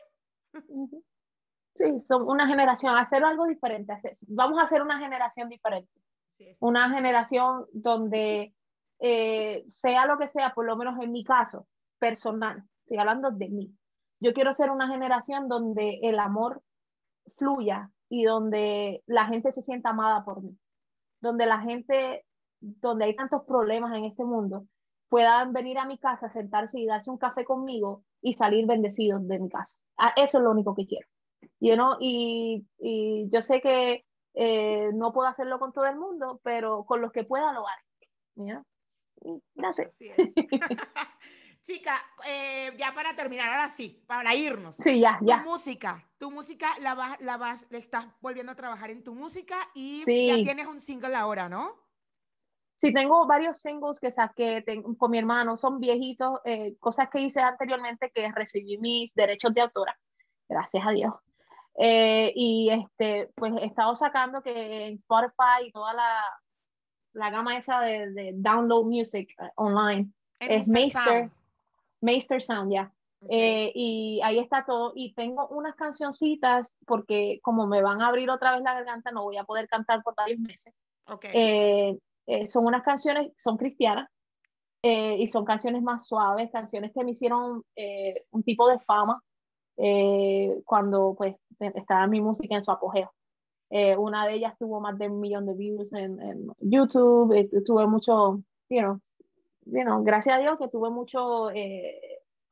Sí, son una generación, hacer algo diferente, vamos a hacer una generación diferente. Una generación donde eh, sea lo que sea, por lo menos en mi caso, personal, estoy hablando de mí. Yo quiero ser una generación donde el amor fluya y donde la gente se sienta amada por mí, donde la gente, donde hay tantos problemas en este mundo, puedan venir a mi casa, sentarse y darse un café conmigo y salir bendecidos de mi casa. Ah, eso es lo único que quiero. You know? y, y yo sé que eh, no puedo hacerlo con todo el mundo, pero con los que pueda lo haré. Gracias. Chica, eh, ya para terminar, ahora sí, para irnos. Sí, ya, ya. Tu música, tu música la vas, la vas, le estás volviendo a trabajar en tu música y ya tienes un single ahora, ¿no? Sí, tengo varios singles que saqué con mi hermano, son viejitos, eh, cosas que hice anteriormente que recibí mis derechos de autora, gracias a Dios. Eh, y este, pues he estado sacando que en Spotify y toda la, la gama esa de, de download music eh, online es Meister, Meister Sound, ya. y ahí está todo. Y tengo unas cancioncitas porque como me van a abrir otra vez la garganta, no voy a poder cantar por varios meses. Okay. Eh, son unas canciones, son cristianas, eh, y son canciones más suaves, canciones que me hicieron eh, un tipo de fama cuando pues estaba mi música en su apogeo. una de ellas tuvo más de un millón de views en, en YouTube, tuve mucho, you know, you know, gracias a Dios que tuve mucho,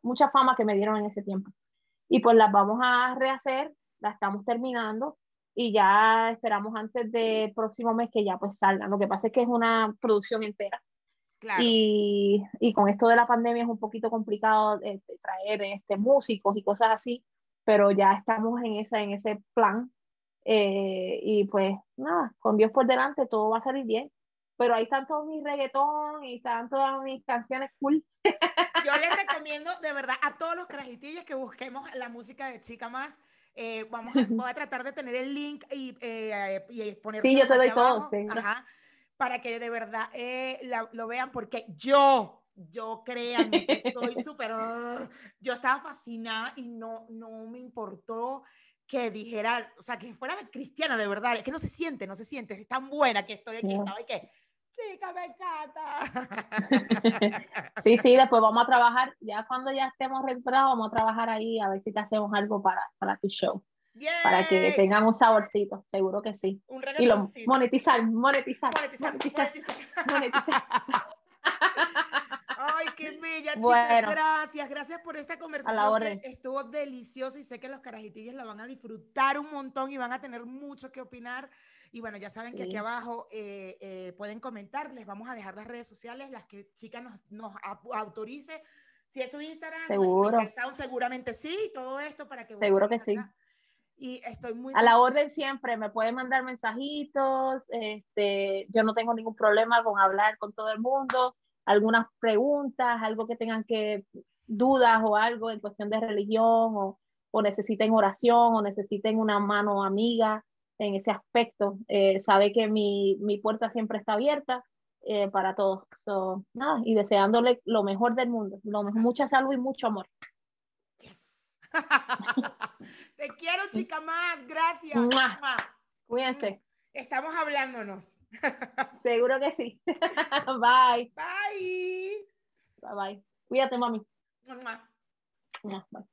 mucha fama que me dieron en ese tiempo. Y pues las vamos a rehacer, la estamos terminando y ya esperamos antes del próximo mes que ya pues salga. Lo que pasa es que es una producción entera. Claro. Y, y, con esto de la pandemia es un poquito complicado de, traer este, músicos y cosas así, pero ya estamos en, esa, en ese plan. Eh, y pues nada, con Dios por delante todo va a salir bien. Pero ahí están todos mis reggaetón y están todas mis canciones cool. Yo les recomiendo de verdad a todos los carajitillos que busquemos la música de Chica Más eh, vamos a, voy a tratar de tener el link y, eh, y poner. Sí, yo te doy todo. para que de verdad eh, lo vean, porque yo, yo créanme que soy súper. yo estaba fascinada y no, no me importó que dijera, o sea, que fuera cristiana de verdad. Es que no se siente, no se siente. Es tan buena que estoy aquí, estaba y que chica, me encanta. Sí, sí, después vamos a trabajar, ya cuando ya estemos recuperados, vamos a trabajar ahí a ver si te hacemos algo para, para tu show. Para que tengan un saborcito, seguro que sí. Un y lo monetizar, monetizar, monetizar, monetizar. Ay, qué bella, chica. Gracias, gracias por esta conversación. estuvo deliciosa y sé que los carajitillos la van a disfrutar un montón y van a tener mucho que opinar. Y bueno, ya saben que aquí abajo eh, eh, pueden comentar, les vamos a dejar las redes sociales, las que chica nos, nos autorice. Si es su Instagram, Seguro. seguramente sí, todo esto para que... Seguro que sí. Y estoy muy... A la orden siempre, me pueden mandar mensajitos, este, yo no tengo ningún problema con hablar con todo el mundo, algunas preguntas, algo que tengan que, dudas o algo en cuestión de religión o, o necesiten oración o necesiten una mano amiga, en ese aspecto. Eh, sabe que mi, mi, puerta siempre está abierta eh, para todos. nada, y deseándole lo mejor del mundo, lo mucha salud y mucho amor. Te quiero, chica más. Gracias. Cuídense. Estamos hablándonos. Seguro que sí. bye. Bye. Bye bye. Cuídate, mami. Mua. Bye.